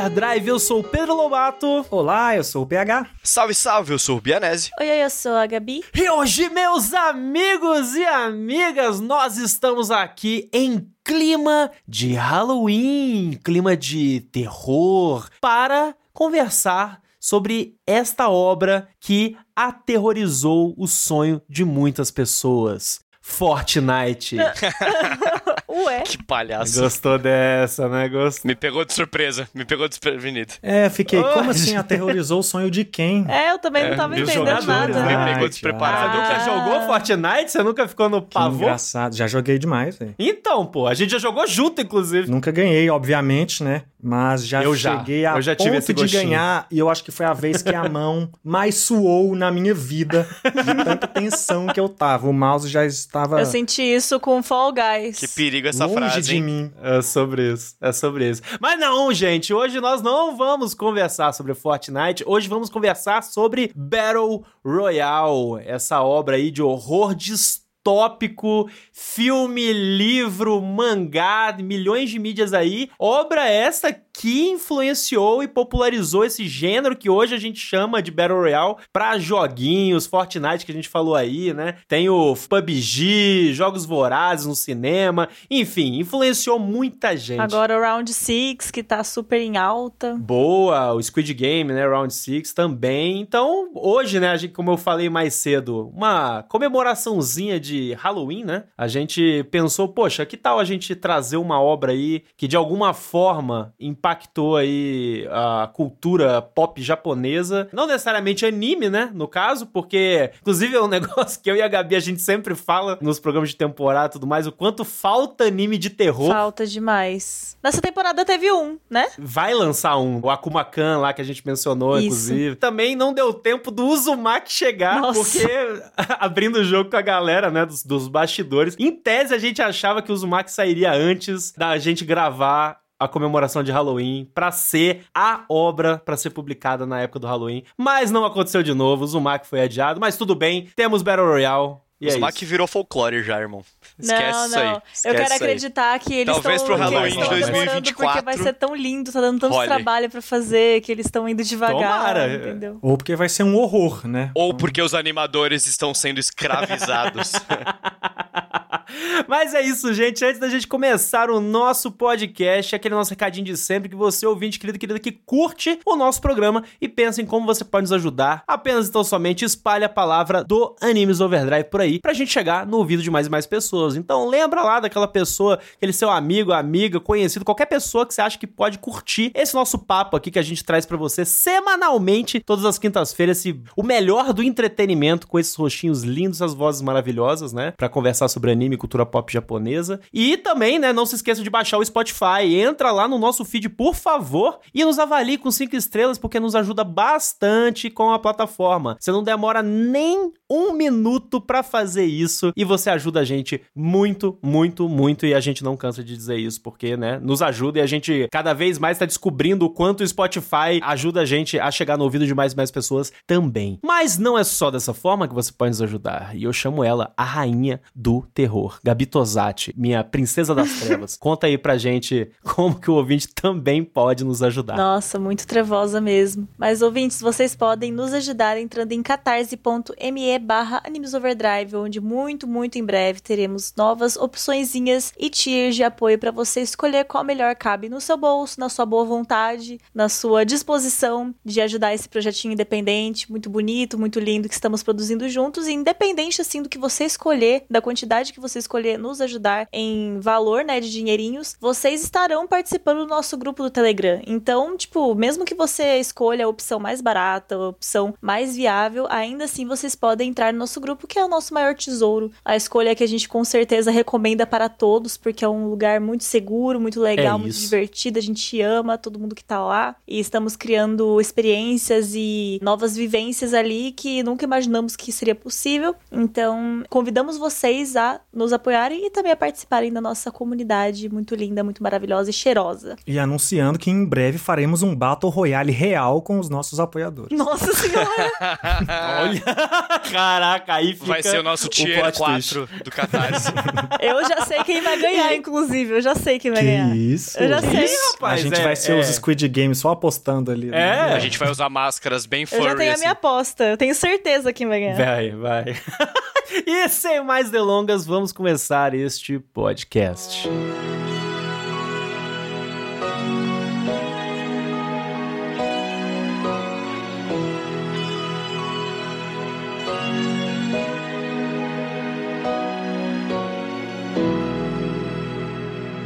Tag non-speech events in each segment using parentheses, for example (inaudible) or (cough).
Overdrive, eu sou o Pedro Lobato. Olá, eu sou o PH. Salve, salve, eu sou o Bianese. Oi, oi, eu sou a Gabi. E hoje, meus amigos e amigas, nós estamos aqui em clima de Halloween, clima de terror, para conversar sobre esta obra que aterrorizou o sonho de muitas pessoas. Fortnite. (laughs) Ué? Que palhaço. Gostou dessa, né? Gostou. Me pegou de surpresa, me pegou desprevenido. É, fiquei, Oi. como assim aterrorizou o sonho de quem? É, eu também não É, tava e os entendendo jogadores, nada. né? Ah, Me pegou que despreparado. Você nunca Ah. jogou Fortnite? Você nunca ficou no Que pavor? engraçado, já joguei demais, velho. Então, pô, a gente já jogou junto, inclusive. Nunca ganhei, obviamente, né? Mas já Eu já. cheguei a Eu já tive ponto de ganhar e eu acho que foi a vez que a (laughs) mão mais suou na minha vida de tanta tensão que eu tava. O mouse já estava Eu senti isso com Fall Guys. Que perigo essa longe frase, de hein? mim. É sobre isso, é sobre isso. Mas não, gente, hoje nós não vamos conversar sobre Fortnite, hoje vamos conversar sobre Battle Royale, essa obra aí de horror distópico, filme, livro, mangá, milhões de mídias aí. Obra essa que influenciou e popularizou esse gênero que hoje a gente chama de Battle Royale pra joguinhos, Fortnite que a gente falou aí, né? Tem o PUBG, Jogos Vorazes no cinema, enfim, influenciou muita gente. Agora o Round 6, que tá super em alta. Boa, o Squid Game, né? Round 6 também. Então, hoje, né, a gente, como eu falei mais cedo, uma comemoraçãozinha de Halloween, né? A gente pensou, poxa, que tal a gente trazer uma obra aí que de alguma forma impactou aí a cultura pop japonesa? Não necessariamente anime, né? No caso, porque, inclusive, é um (laughs) negócio que eu e a Gabi a gente sempre fala nos programas de temporada e tudo mais, o quanto falta anime de terror. Falta demais. Nessa temporada teve um, né? Vai lançar um, o Akuma-kan lá que a gente mencionou, Isso. inclusive. Também não deu tempo do Uzumaki chegar, Nossa. porque (laughs) abrindo o jogo com a galera, né, dos, dos bastidores. Em tese, a gente achava que o Uzumaki sairia antes da gente gravar a comemoração de Halloween pra ser a obra pra ser publicada na época do Halloween. Mas não aconteceu de novo, o Uzumaki foi adiado, mas tudo bem, temos Battle Royale. E Os é Mac isso. virou folclore já, irmão. Esquece não, isso não. aí. eu Esquece quero isso aí. acreditar que eles Talvez estão pro Halloween de estão demorando 2024. Porque vai ser tão lindo, tá dando tanto Role. trabalho pra fazer, que eles estão indo devagar, Tomara. entendeu? Ou porque vai ser um horror, né? Ou porque os animadores estão sendo escravizados. (laughs) Mas é isso, gente. Antes da gente começar o nosso podcast, aquele nosso recadinho de sempre que você, ouvinte querido e querida, que curte o nosso programa e pensa em como você pode nos ajudar. Apenas então somente espalhe a palavra do Animes Overdrive por aí pra gente chegar no ouvido de mais e mais pessoas. Então lembra lá daquela pessoa, aquele seu amigo, amiga, conhecido, qualquer pessoa que você acha que pode curtir esse nosso papo aqui que a gente traz pra você semanalmente, todas as quintas-feiras, o melhor do entretenimento com esses rostinhos lindos, essas vozes maravilhosas, né? Pra conversar sobre anime e cultura pop japonesa. E também, né, não se esqueça de baixar o Spotify. Entra lá no nosso feed, por favor, e nos avalie com cinco estrelas, porque nos ajuda bastante com a plataforma. Você não demora nem um minuto pra fazer isso e você ajuda a gente muito, muito, muito. E a gente não cansa de dizer isso, porque, né, nos ajuda e a gente cada vez mais tá descobrindo o quanto o Spotify ajuda a gente a chegar no ouvido de mais e mais pessoas também. Mas não é só dessa forma que você pode nos ajudar. E eu chamo ela a rainha do terror, Gabi Tosati, minha princesa das (laughs) trevas. Conta aí pra gente como que o ouvinte também pode nos ajudar. Nossa, muito trevosa mesmo. Mas, ouvintes, vocês podem nos ajudar entrando em catarse.me barra animesoverdrive, onde muito, muito em breve teremos novas opçõezinhas e tiers de apoio para você escolher qual melhor cabe no seu bolso, na sua boa vontade, na sua disposição de ajudar esse projetinho independente, muito bonito, muito lindo que estamos produzindo juntos, e independente assim do que você escolher, da quantidade que você escolher nos ajudar em valor, né, de dinheirinhos, vocês estarão participando do nosso grupo do Telegram. Então, tipo, mesmo que você escolha a opção mais barata, a opção mais viável, ainda assim vocês podem entrar no nosso grupo, que é o nosso maior tesouro. A escolha que a gente com certeza recomenda para todos, porque é um lugar muito seguro, muito legal, É muito divertido, a gente ama todo mundo que tá lá e estamos criando experiências e novas vivências ali que nunca imaginamos que seria possível. Então, convidamos vocês a nos apoiarem e também a participarem da nossa comunidade muito linda, muito maravilhosa e cheirosa. E anunciando que em breve faremos um Battle Royale real com os nossos apoiadores. Nossa senhora! (laughs) Olha, caraca, aí fica Vai ser o nosso tier plot twist. 4 do Catarse. (laughs) eu já sei quem vai ganhar, inclusive. Eu já sei quem vai ganhar. isso? Eu já sei. Ih, rapaz, a gente é- vai ser é. os Squid Games só apostando ali. né? É. A gente vai usar máscaras bem Eu furry, já tenho a assim. minha aposta. Eu tenho certeza quem vai ganhar. Vai, vai. (laughs) e sem mais delongas, vamos começar este podcast.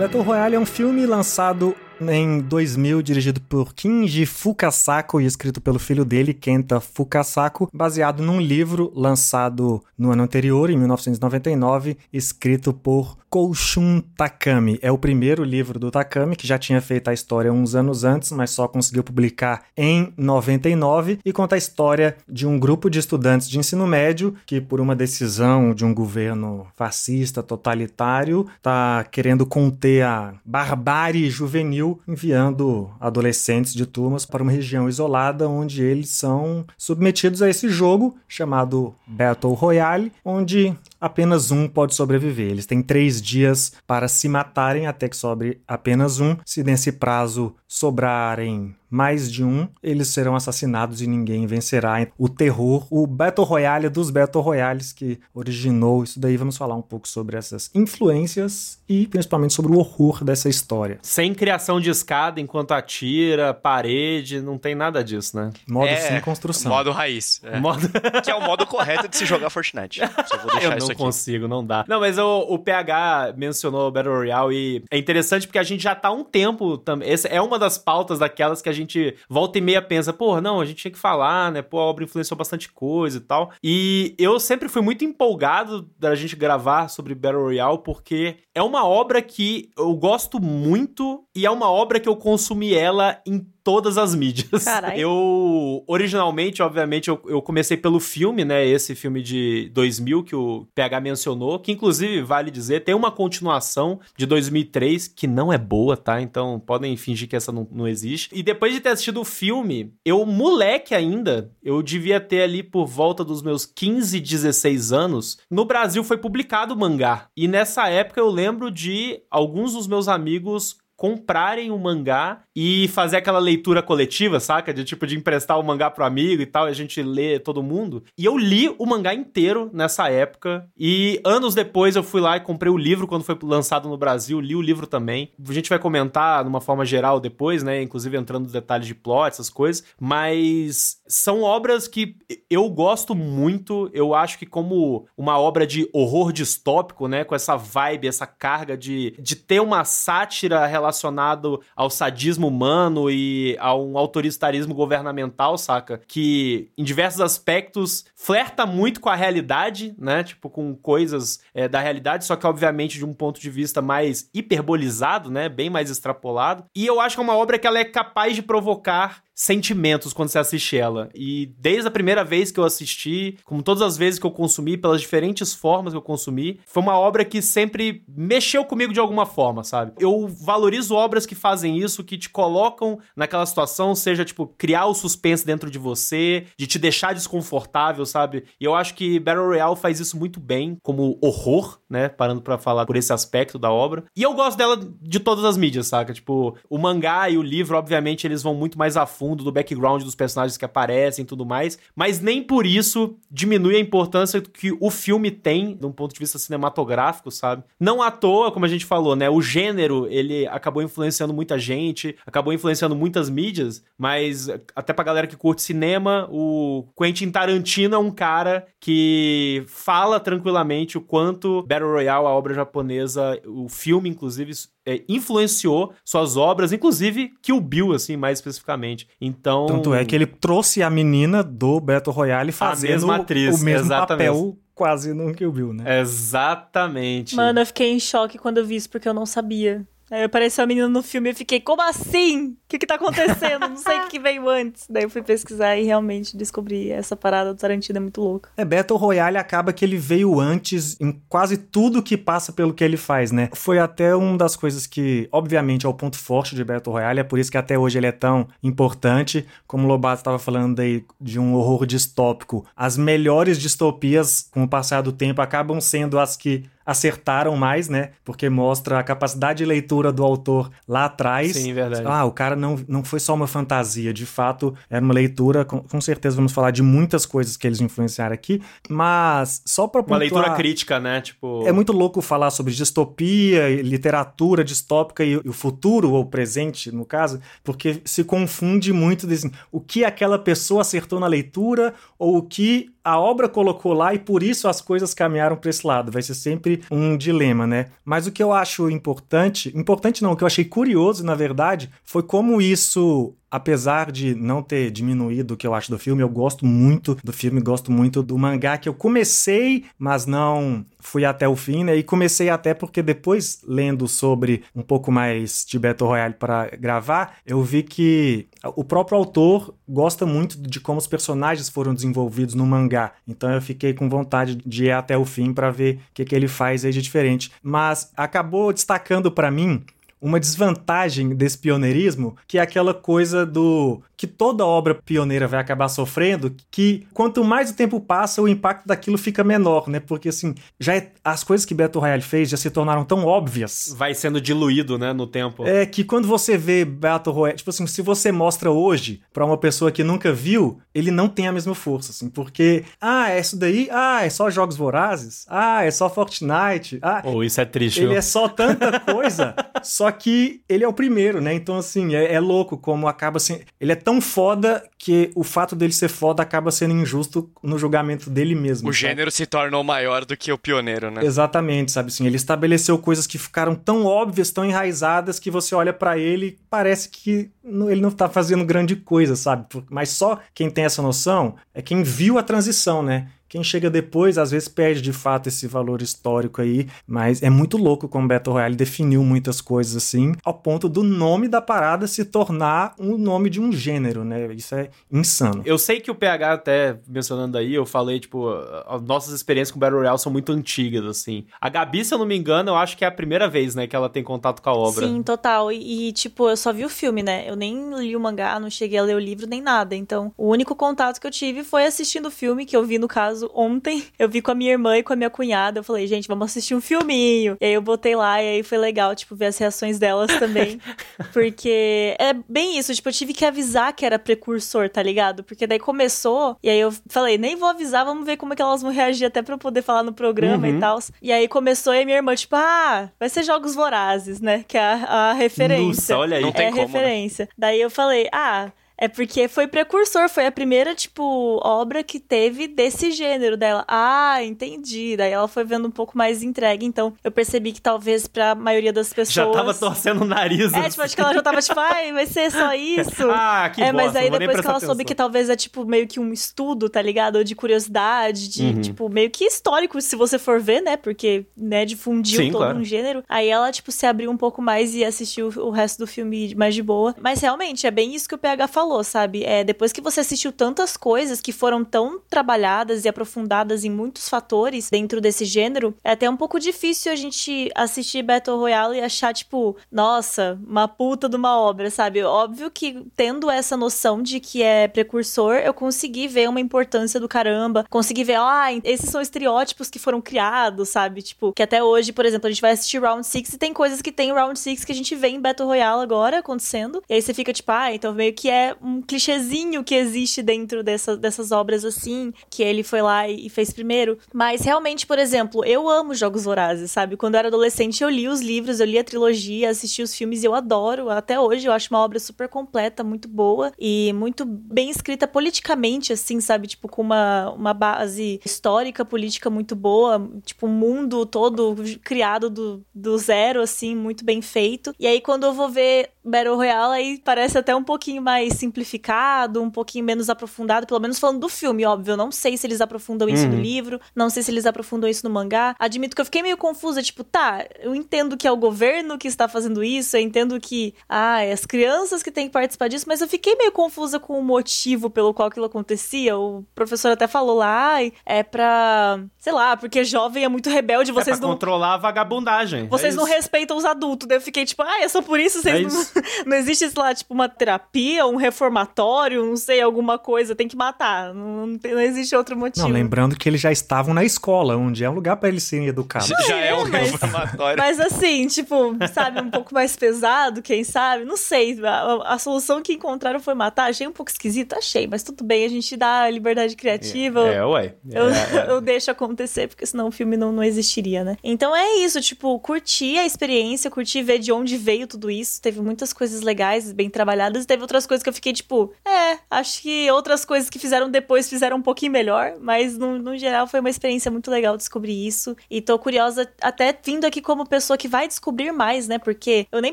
Battle Royale é um filme lançado em 2000, dirigido por Kinji Fukasaku e escrito pelo filho dele, Kenta Fukasaku, baseado num livro lançado no ano anterior, em 1999, escrito por Koushun Takami. É o primeiro livro do Takami, que já tinha feito a história uns anos antes, mas só conseguiu publicar em 99, e conta a história de um grupo de estudantes de ensino médio que, por uma decisão de um governo fascista, totalitário, está querendo conter a barbárie juvenil, enviando adolescentes de turmas para uma região isolada onde eles são submetidos a esse jogo chamado Battle Royale, onde apenas um pode sobreviver. Eles têm três dias para se matarem até que sobre apenas um. Se nesse prazo sobrarem mais de um, eles serão assassinados e ninguém vencerá. O terror, o Battle Royale dos Battle Royales que originou isso daí. Vamos falar um pouco sobre essas influências e principalmente sobre o horror dessa história. Sem criação de escada enquanto atira, parede, não tem nada disso, né? Modo É, sem construção. Modo raiz. é. Modo... (laughs) Que é o modo correto de se jogar Fortnite. Só vou deixar Eu não consigo, não dá. Não, mas o, o PH mencionou o Battle Royale e é interessante porque a gente já tá há um tempo também. Essa é uma das pautas daquelas que a gente volta e meia pensa, pô, não, a gente tinha que falar, né? Pô, a obra influenciou bastante coisa e tal. E eu sempre fui muito empolgado da gente gravar sobre Battle Royale porque é uma obra que eu gosto muito e é uma obra que eu consumi ela em todas as mídias. Carai. (laughs) Eu, originalmente, obviamente, eu, eu comecei pelo filme, né? Esse filme de 2000 que o PH mencionou, que inclusive, vale dizer, tem uma continuação de 2003 que não é boa, tá? Então podem fingir que essa não, não existe. E depois de ter assistido o filme, eu, moleque ainda, eu devia ter ali por volta dos meus 15, 16 anos, no Brasil foi publicado o mangá. E nessa época eu lembro de alguns dos meus amigos comprarem o mangá e fazer aquela leitura coletiva, saca? De tipo de emprestar o mangá pro amigo e tal, e a gente lê todo mundo. E eu li o mangá inteiro nessa época e anos depois eu fui lá e comprei o livro quando foi lançado no Brasil, li o livro também. A gente vai comentar numa forma geral depois, né, inclusive entrando nos detalhes de plot, essas coisas, mas são obras que eu gosto muito, eu acho que como uma obra de horror distópico, né, com essa vibe, essa carga de, de ter uma sátira relacionado ao sadismo humano e a um autoritarismo governamental, saca? Que em diversos aspectos flerta muito com a realidade, né? Tipo, com coisas é, da realidade, só que obviamente de um ponto de vista mais hiperbolizado, né? Bem mais extrapolado. E eu acho que é uma obra que ela é capaz de provocar sentimentos quando você assiste ela. E desde a primeira vez que eu assisti, como todas as vezes que eu consumi, pelas diferentes formas que eu consumi, foi uma obra que sempre mexeu comigo de alguma forma, sabe? Eu valorizo obras que fazem isso, que te colocam naquela situação, seja tipo criar o suspense dentro de você, de te deixar desconfortável, sabe? E eu acho que Battle Royale faz isso muito bem, como horror, né? Parando pra falar por esse aspecto da obra. E eu gosto dela de todas as mídias, saca? Tipo, o mangá e o livro, obviamente, eles vão muito mais a fundo do background dos personagens que aparecem e tudo mais, mas nem por isso diminui a importância que o filme tem, de um ponto de vista cinematográfico, sabe? Não à toa, como a gente falou, né? O gênero, ele acabou influenciando muita gente, acabou influenciando muitas mídias, mas até pra galera que curte cinema, o Quentin Tarantino é um cara que fala tranquilamente o quanto Battle Royale, a obra japonesa, o filme, inclusive, é, influenciou suas obras, inclusive Kill Bill, assim, mais especificamente. Então. Tanto é que ele trouxe a menina do Battle Royale fazendo mesma atriz, o mesmo exatamente. papel quase no Kill Bill, né? Exatamente. Mano, eu fiquei em choque quando eu vi isso, porque eu não sabia. Aí apareceu a menina no filme e eu fiquei, como assim? O que que tá acontecendo? Não sei o que veio antes. Daí eu fui pesquisar e realmente descobri essa parada do Tarantino é muito louca. É, Battle Royale acaba que ele veio antes em quase tudo que passa pelo que ele faz, né? Foi até uma das coisas que, obviamente, é o ponto forte de Battle Royale, é por isso que até hoje ele é tão importante. Como o Lobato estava falando aí de um horror distópico, as melhores distopias, com o passar do tempo, acabam sendo as que acertaram mais, né? Porque mostra a capacidade de leitura do autor lá atrás. Sim, verdade. Ah, o cara não, não foi só uma fantasia, de fato, era uma leitura, com, com certeza vamos falar de muitas coisas que eles influenciaram aqui, mas só para Uma leitura crítica, né? Tipo... É muito louco falar sobre distopia, literatura distópica e, e o futuro, ou o presente, no caso, porque se confunde muito desse, o que aquela pessoa acertou na leitura ou o que a obra colocou lá e por isso as coisas caminharam para esse lado. Vai ser sempre um dilema, né? Mas o que eu acho importante, importante não, o que eu achei curioso, na verdade, foi como isso apesar de não ter diminuído o que eu acho do filme, eu gosto muito do filme, gosto muito do mangá que eu comecei, mas não fui até o fim, né? E comecei até porque depois, lendo sobre um pouco mais de Battle Royale para gravar, eu vi que o próprio autor gosta muito de como os personagens foram desenvolvidos no mangá. Então eu fiquei com vontade de ir até o fim para ver o que, que ele faz aí de diferente. Mas acabou destacando para mim uma desvantagem desse pioneirismo, que é aquela coisa do que toda obra pioneira vai acabar sofrendo, que quanto mais o tempo passa, o impacto daquilo fica menor, né? Porque assim, já é, as coisas que Battle Royale fez já se tornaram tão óbvias. Vai sendo diluído, né, no tempo. É que quando você vê Battle Royale, tipo assim, se você mostra hoje para uma pessoa que nunca viu, ele não tem a mesma força, assim, porque ah, é isso daí, ah, é só jogos vorazes, ah, é só Fortnite, ah, oh, isso é triste. Ele é só tanta coisa, (laughs) só que ele é o primeiro, né? Então assim, é, é louco como acaba assim, ele é tão foda que o fato dele ser foda acaba sendo injusto no julgamento dele mesmo. O sabe? gênero se tornou maior do que o pioneiro, né? Exatamente, sabe assim, ele estabeleceu coisas que ficaram tão óbvias, tão enraizadas que você olha para ele e parece que ele não tá fazendo grande coisa, sabe? Mas só quem tem essa noção é quem viu a transição, né? Quem chega depois, às vezes, perde de fato esse valor histórico aí, mas é muito louco como Battle Royale definiu muitas coisas assim, ao ponto do nome da parada se tornar o um nome de um gênero, né? Isso é insano. Eu sei que o PH, até mencionando aí, eu falei, tipo, as nossas experiências com Battle Royale são muito antigas, assim. A Gabi, se eu não me engano, eu acho que é a primeira vez, né, que ela tem contato com a obra. Sim, total. E, e tipo, eu só vi o filme, né? Eu nem li o mangá, não cheguei a ler o livro nem nada. Então, o único contato que eu tive foi assistindo o filme, que eu vi, no caso, ontem. Eu vi com a minha irmã e com a minha cunhada. Eu falei, gente, vamos assistir um filminho. E aí eu botei lá e aí foi legal, tipo, ver as reações delas também. (laughs) porque é bem isso, tipo, eu tive que avisar que era precursor, tá ligado? Porque daí começou, e aí eu falei, nem vou avisar, vamos ver como é que elas vão reagir até pra eu poder falar no programa uhum. e tal. E aí começou e a minha irmã, tipo, ah, vai ser Jogos Vorazes, né? Que é a, a referência. Nossa, olha aí. Não tem é como, né? referência. Né? Daí eu falei, ah, é porque foi precursor, foi a primeira, tipo, obra que teve desse gênero dela. Ah, entendi. Daí ela foi vendo um pouco mais entregue, então eu percebi que talvez pra maioria das pessoas. Já tava torcendo o nariz. É, tipo, acho que ela já tava tipo, ai, vai ser só (laughs) isso. ah, que É, bosta, mas aí depois que ela atenção. soube que talvez é, tipo, meio que um estudo, tá ligado? Ou de curiosidade, de, Uhum. tipo, meio que histórico, se você for ver, né? Porque, né, difundiu Sim, todo claro. um gênero. Aí ela, tipo, se abriu um pouco mais e assistiu o resto do filme mais de boa. Mas realmente, é bem isso que o PH falou, sabe? É, depois que você assistiu tantas coisas que foram tão trabalhadas e aprofundadas em muitos fatores dentro desse gênero, é até um pouco difícil a gente assistir Battle Royale e achar, tipo, nossa, uma puta de uma obra, sabe? Óbvio que tendo essa noção de que é precursor, eu consegui ver uma importância do caramba, consegui ver, ah, esses são estereótipos que foram criados, sabe? Tipo, que até hoje, por exemplo, a gente vai assistir Round 6 e tem coisas que tem em Round 6 que a gente vê em Battle Royale agora acontecendo. E aí você fica tipo, ah, então meio que é um clichêzinho que existe dentro dessa, dessas obras assim, que ele foi lá e, fez primeiro. Mas realmente, por exemplo, eu amo Jogos Vorazes, sabe? Quando eu era adolescente, eu li os livros, eu li a trilogia, assisti os filmes e eu adoro. Até hoje eu acho uma obra super completa, muito boa e muito bem escrita politicamente, assim, sabe? Tipo, com uma, uma base histórica, política muito boa. Tipo, um mundo todo criado do, do zero, assim, muito bem feito. E aí, quando eu vou ver Battle Royale, aí parece até um pouquinho mais simplificado, um pouquinho menos aprofundado, pelo menos falando do filme, óbvio. Eu não sei se eles aprofundam isso no Uhum. livro, não sei se eles aprofundam isso no mangá. Admito que eu fiquei meio confusa, tipo, tá, eu entendo que é o governo que está fazendo isso, eu entendo que, ah, é as crianças que têm que participar disso, mas eu fiquei meio confusa com o motivo pelo qual aquilo acontecia. O professor até falou lá, ai, é pra, sei lá, porque jovem é muito rebelde, é vocês pra não controlar a vagabundagem. vocês é não respeitam os adultos. Daí eu fiquei tipo, ah, é só por isso vocês É não. isso. (laughs) Não existe, sei lá, tipo, uma terapia, um reformatório, não sei, alguma coisa, tem que matar. Não, não, tem- não existe outro motivo. Não, lembrando que eles já estavam na escola, onde é um lugar pra eles serem educados. Já é um mas- reformatório. Mas assim, tipo, sabe, um pouco mais pesado, quem sabe? Não sei. A, a- a solução que encontraram foi matar. Achei um pouco esquisito, achei, mas tudo bem, a gente dá liberdade criativa. É, ué. Eu, É, é. eu deixo acontecer, porque senão o filme não, não existiria, né? Então é isso, tipo, curti a experiência, curti ver de onde veio tudo isso. Teve muitas coisas legais, bem trabalhadas, e teve outras coisas que eu fiquei, tipo, é, acho que outras coisas que fizeram depois fizeram um pouquinho melhor, mas no, no geral foi uma experiência muito legal descobrir isso. E tô curiosa, até vindo aqui como pessoa que vai descobrir mais, né? Porque eu nem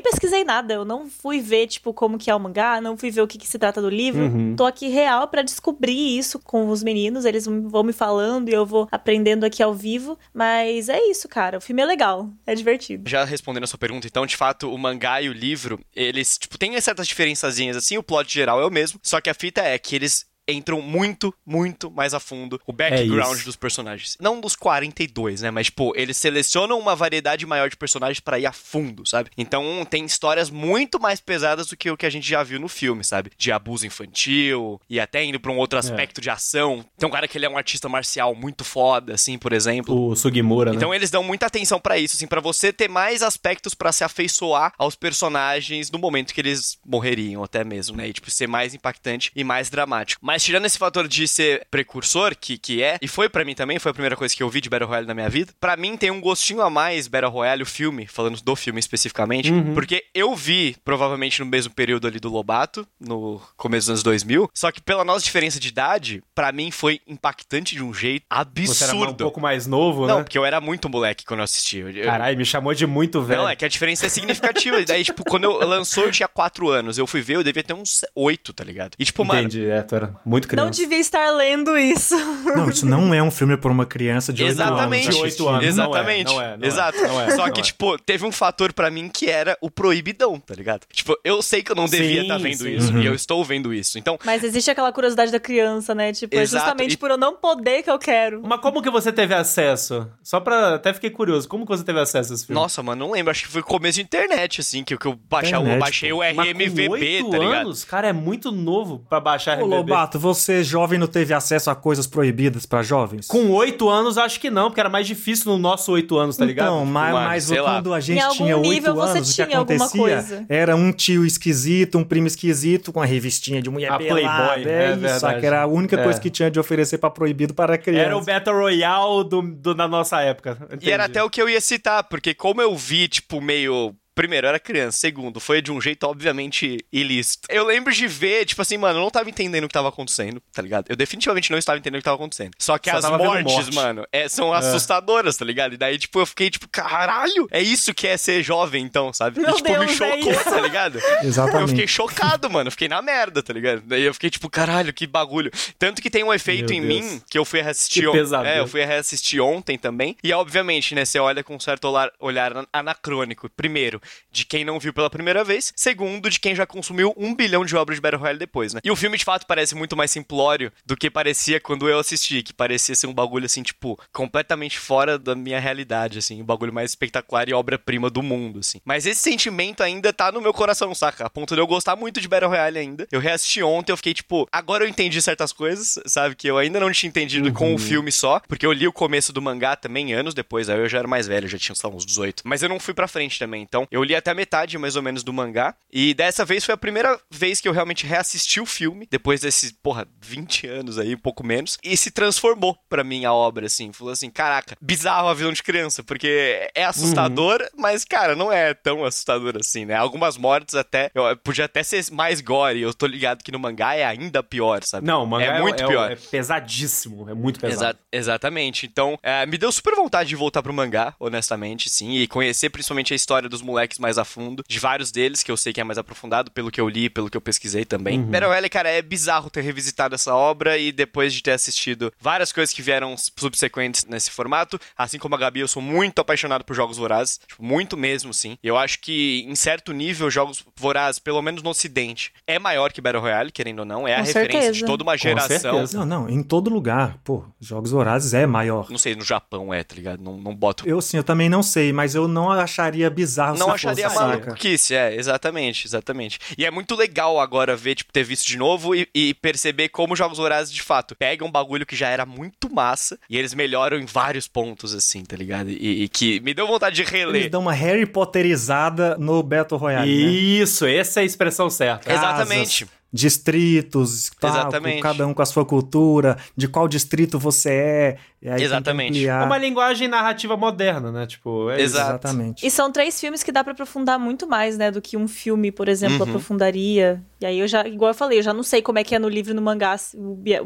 pesquisei nada, eu não fui ver, tipo, como que é o mangá, não fui ver o que, que se trata do livro. Uhum. Tô aqui real pra descobrir isso com os meninos, eles vão me falando e eu vou aprendendo aqui ao vivo. Mas é isso, cara. O filme é legal, é divertido. Já respondendo a sua pergunta, então, de fato, o mangá e o livro, eles, tipo, têm certas diferençazinhas, assim, o plot geral é o mesmo, só que a fita é que eles entram muito, muito mais a fundo o background isso. dos personagens. Não dos 42, né? Mas, tipo, eles selecionam uma variedade maior de personagens pra ir a fundo, sabe? Então, tem histórias muito mais pesadas do que o que a gente já viu no filme, sabe? De abuso infantil e até indo pra um outro aspecto de ação. Tem um cara que ele é um artista marcial muito foda, assim, por exemplo. O Sugimura, né? Então eles dão muita atenção pra isso, assim, pra você ter mais aspectos pra se afeiçoar aos personagens no momento que eles morreriam, até mesmo, né? E tipo ser mais impactante e mais dramático. Mas tirando esse fator de ser precursor, que, que é, e foi pra mim também, foi a primeira coisa que eu vi de Battle Royale na minha vida. Pra mim tem um gostinho a mais Battle Royale o filme, falando do filme especificamente, porque eu vi provavelmente no mesmo período ali do Lobato, no começo dos anos 2000, só que pela nossa diferença de idade, pra mim foi impactante de um jeito absurdo. Você era um pouco mais novo, Não, né? porque eu era muito moleque quando eu assisti. Eu- Caralho, me chamou de muito velho. Não, é que a diferença é significativa. E daí, tipo, quando eu lançou, eu tinha 4 anos. Eu fui ver, eu devia ter uns 8, tá ligado? E, tipo, mano. Entendi, é, tu era muito criança. Não devia estar lendo isso. Não, isso não é um filme pra uma criança de 8 Exatamente. anos. De oito anos. Exatamente. Não é, não é, não é, Exato. não é, Só não que, é. tipo, teve um fator pra mim que era o proibidão, tá ligado? Tipo, eu sei que eu não devia estar vendo sim. isso. Uhum. E eu estou vendo isso. Então, Mas existe aquela curiosidade da criança, né? Tipo, é Exato, justamente e- por eu não poder que eu quero. Mas como que você teve acesso? Só pra... Até fiquei curioso. Como que você teve acesso a esse filme? nossa, mano, não lembro. Acho que foi começo de internet, assim, que, que eu, baixei, eu Internet, baixei o RMVB, tá ligado? anos, cara, é muito novo pra baixar Ô, RMVB. Lobato, você jovem não teve acesso a coisas proibidas pra jovens? Com oito anos, acho que não, porque era mais difícil no nosso oito anos, tá ligado? Então, mas, mano, mas sei lá. quando a gente tinha oito anos, o que tinha alguma acontecia coisa. era um tio esquisito, um primo esquisito com a revistinha de mulher A pelada. Playboy, é, é isso, verdade. que era a única É. coisa que tinha de oferecer pra proibido para criança. Era o Battle Royale do, do- da nossa época. E era Entendi. até o que eu ia citar, porque como eu vi, tipo, meio. Primeiro, eu era criança. Segundo, foi de um jeito, obviamente, ilícito. Eu lembro de ver, tipo assim, mano, eu não tava entendendo o que tava acontecendo, tá ligado? Eu definitivamente não estava entendendo o que tava acontecendo. Só que Só as mortes, morte. mano, é, são assustadoras, tá ligado? E daí, tipo, eu fiquei, tipo, caralho, é isso que é ser jovem, então, sabe? Meu e, tipo, me Deus, é chocou, isso. tá ligado? Exatamente. Eu fiquei chocado, mano. Eu fiquei na merda, tá ligado? Daí eu fiquei tipo, caralho, que bagulho. Tanto que tem um efeito Meu em Deus. mim que eu fui reassistir ontem. É, eu fui reassistir ontem também. E obviamente, né, você olha com um certo olhar, olhar an- anacrônico. Primeiro, de quem não viu pela primeira vez. Segundo, de quem já consumiu um bilhão de obras de Battle Royale depois, né? E o filme, de fato, parece muito mais simplório do que parecia quando eu assisti. Que parecia ser um bagulho, assim, tipo, completamente fora da minha realidade, assim. Um bagulho mais espetacular e obra-prima do mundo, assim. Mas esse sentimento ainda tá no meu coração, saca? A ponto de eu gostar muito de Battle Royale ainda. Eu reassisti ontem, eu fiquei, tipo, agora eu entendi certas coisas, sabe? Que eu ainda não tinha entendido com o filme só. Porque eu li o começo do mangá também anos depois. Aí eu já era mais velho, já tinha, sei lá, uns 18. Mas eu não fui pra frente também. Então, eu li até a metade, mais ou menos, do mangá. E dessa vez foi a primeira vez que eu realmente reassisti o filme. Depois desses, porra, 20 anos aí, um pouco menos. E se transformou pra mim a obra, assim. Falou assim, caraca, bizarro a visão de criança. Porque é assustador, mas, cara, não é tão assustador assim, né? Algumas mortes até, eu, podia até ser mais gore. Eu tô ligado que no mangá é ainda pior, sabe? Não, o mangá é é, muito é- pior. É pesadíssimo, é muito pesado. Exa- exatamente. Então, é, me deu super vontade de voltar pro mangá, honestamente, sim, e conhecer principalmente a história dos moleques moleques mais a fundo, de vários deles, que eu sei que é mais aprofundado, pelo que eu li, pelo que eu pesquisei também. Uhum. Battle Royale, cara, é bizarro ter revisitado essa obra e depois de ter assistido várias coisas que vieram subsequentes nesse formato, assim como a Gabi, eu sou muito apaixonado por jogos vorazes, tipo, muito mesmo, sim. Eu acho que, em certo nível, jogos vorazes, pelo menos no ocidente, é maior que Battle Royale, querendo ou não, é Com a referência certeza. de toda uma geração. Não, não, em todo lugar. Pô, Jogos Vorazes é maior. Não sei, no Japão é, tá ligado? Não, não boto Eu sim, eu também não sei, mas eu não acharia bizarro não acharia maluquice, é, exatamente, exatamente. E é muito legal agora ver, tipo, ter visto de novo e, e perceber como Jogos Vorazes, de fato, pegam um bagulho que já era muito massa e eles melhoram em vários pontos, assim, tá ligado? E, e que me deu vontade de Eles reler. dão uma Harry Potterizada no Battle Royale, né? Isso, essa é a expressão certa. Casas, Exatamente. Distritos, tal, cada um com a sua cultura, de qual distrito você é. Exatamente. ampliar. Uma linguagem narrativa moderna, né? Tipo, é. Exatamente. E são três filmes que dá pra aprofundar muito mais, né, do que um filme, por exemplo, Uhum. aprofundaria. E aí eu já, igual eu falei, eu já não sei como é que é no livro e no mangá.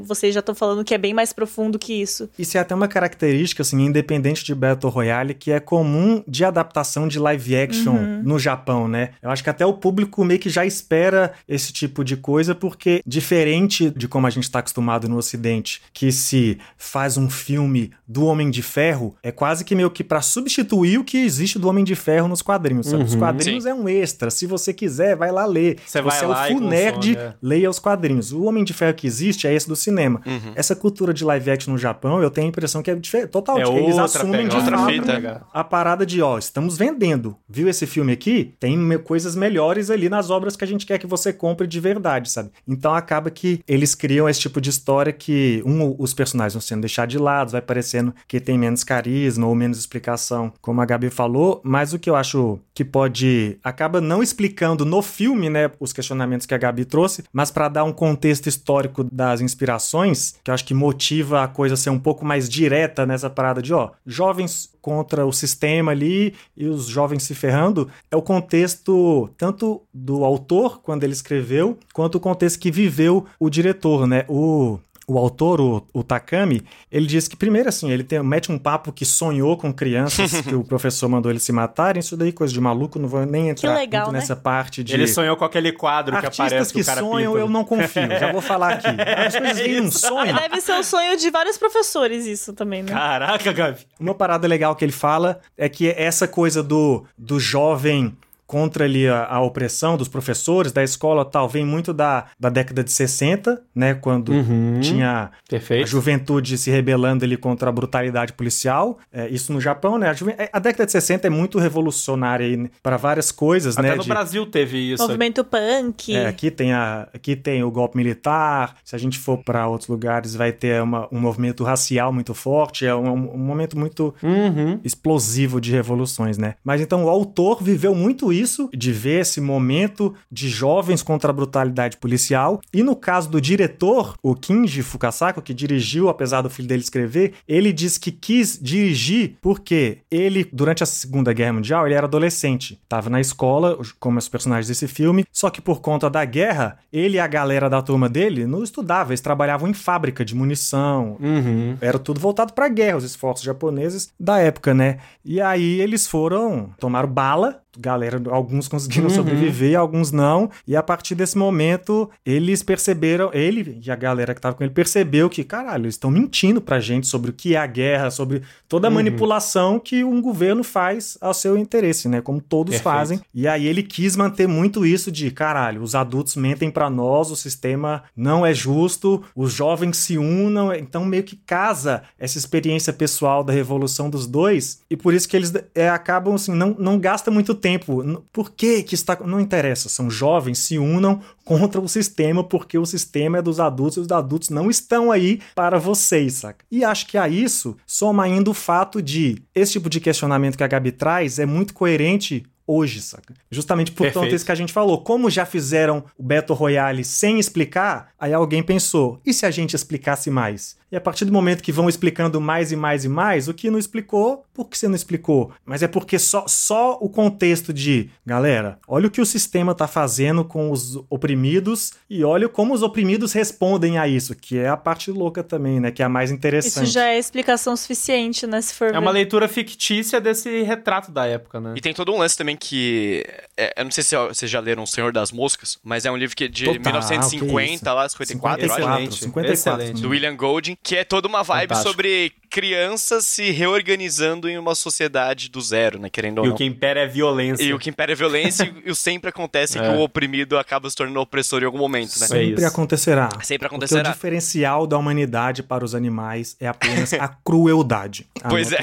Vocês já estão falando que é bem mais profundo que isso. Isso é até uma característica, assim, independente de Battle Royale, que é comum de adaptação de live action Uhum. no Japão, né? Eu acho que até o público meio que já espera esse tipo de coisa, porque diferente de como a gente está acostumado no Ocidente, que se faz um filme do Homem de Ferro, é quase que meio que para substituir o que existe do Homem de Ferro nos quadrinhos. sabe? Os Uhum. quadrinhos é um extra. Se você quiser, vai lá ler. Você Se você é o full consome, nerd, é. leia os quadrinhos. O Homem de Ferro que existe é esse do cinema. Uhum. Essa cultura de live action no Japão, eu tenho a impressão que é diferente, total. É eles assumem pegada, de outra fato fita. a parada de, ó, estamos vendendo. Viu esse filme aqui? Tem coisas melhores ali nas obras que a gente quer que você compre de verdade, sabe? Então acaba que eles criam esse tipo de história que um, os personagens vão sendo deixados de lado, vai parecendo que tem menos carisma ou menos explicação, como a Gabi falou, mas o que eu acho que pode acaba não explicando no filme, né, os questionamentos que a Gabi trouxe, mas para dar um contexto histórico das inspirações, que eu acho que motiva a coisa a ser um pouco mais direta nessa parada de, ó, jovens contra o sistema ali e os jovens se ferrando, é o contexto tanto do autor quando ele escreveu, quanto o contexto que viveu o diretor, né? O o autor, o, o Takami, ele diz que, primeiro, assim, ele tem, mete um papo que sonhou com crianças (laughs) que o professor mandou ele se matarem. Isso daí, coisa de maluco, não vou nem entrar legal, muito né? nessa parte de. Ele sonhou com aquele quadro que Artistas aparece que o cara sonham, pinta. eu não confio. Já vou falar aqui. (laughs) As coisas vêm num sonho. Deve ser o sonho de vários professores isso também, né? Caraca, Gabi. Uma parada legal que ele fala é que essa coisa do, do jovem contra ali a, a opressão dos professores, da escola tal, vem muito da, da década de 60, né? Quando Uhum. tinha a Perfeito. juventude se rebelando ali contra a brutalidade policial. É, isso no Japão, né? A, juven- a década de 60 é muito revolucionária né, para várias coisas, Até né? no de- Brasil teve isso. Movimento punk. é, aqui tem, a, aqui tem o golpe militar. Se a gente for para outros lugares, vai ter uma- um movimento racial muito forte. É um, um momento muito Uhum. explosivo de revoluções, né? Mas então o autor viveu muito isso, de ver esse momento de jovens contra a brutalidade policial. E no caso do diretor, o Kinji Fukasako, que dirigiu, apesar do filho dele escrever, ele diz que quis dirigir porque ele, durante a Segunda Guerra Mundial, ele era adolescente. Tava na escola, como os personagens desse filme, só que por conta da guerra, ele e a galera da turma dele não estudavam, eles trabalhavam em fábrica de munição, Uhum. era tudo voltado pra guerra, os esforços japoneses da época, né? E aí eles foram, tomaram bala, galera, alguns conseguiram Uhum. sobreviver, alguns não, e a partir desse momento eles perceberam, ele e a galera que tava com ele percebeu que, caralho, eles estão mentindo pra gente sobre o que é a guerra, sobre toda a Uhum. manipulação que um governo faz ao seu interesse, né? Como todos Perfeito. fazem. E aí ele quis manter muito isso de, caralho, os adultos mentem pra nós, o sistema não é justo, os jovens se unam, então meio que casa essa experiência pessoal da revolução dos dois, e por isso que eles é, acabam assim, não, não gasta muito tempo. N- Por que que está... Não interessa, são jovens, se unam contra o sistema, porque o sistema é dos adultos e os adultos não estão aí para vocês, saca? E acho que a isso soma ainda o fato de esse tipo de questionamento que a Gabi traz é muito coerente hoje, saca? Justamente por Perfeito. tanto isso que a gente falou. Como já fizeram o Battle Royale sem explicar, aí alguém pensou, e se a gente explicasse mais? E a partir do momento que vão explicando mais e mais e mais, o que não explicou, por que você não explicou? Mas é porque só, só o contexto de, galera, olha o que o sistema tá fazendo com os oprimidos e olha como os oprimidos respondem a isso, que é a parte louca também, né? Que é a mais interessante. Isso já é explicação suficiente, né? Se for É ver. uma leitura fictícia desse retrato da época, né? E tem todo um lance também que. é, eu não sei se vocês já leram O Senhor das Moscas, mas é um livro que é de Total, que 1950, lá, 54, eu acho. Excelente, 54, excelente. Do William Golding, que é toda uma vibe Fantástico. sobre crianças se reorganizando em uma sociedade do zero, né? Querendo ou E não. o que impera é violência. E o que impera é violência e o sempre acontece que É. o oprimido acaba se tornando opressor em algum momento, né? É Sempre isso. acontecerá. Sempre Porque o acontecerá. diferencial da humanidade para os animais é apenas a crueldade. (laughs) Pois é.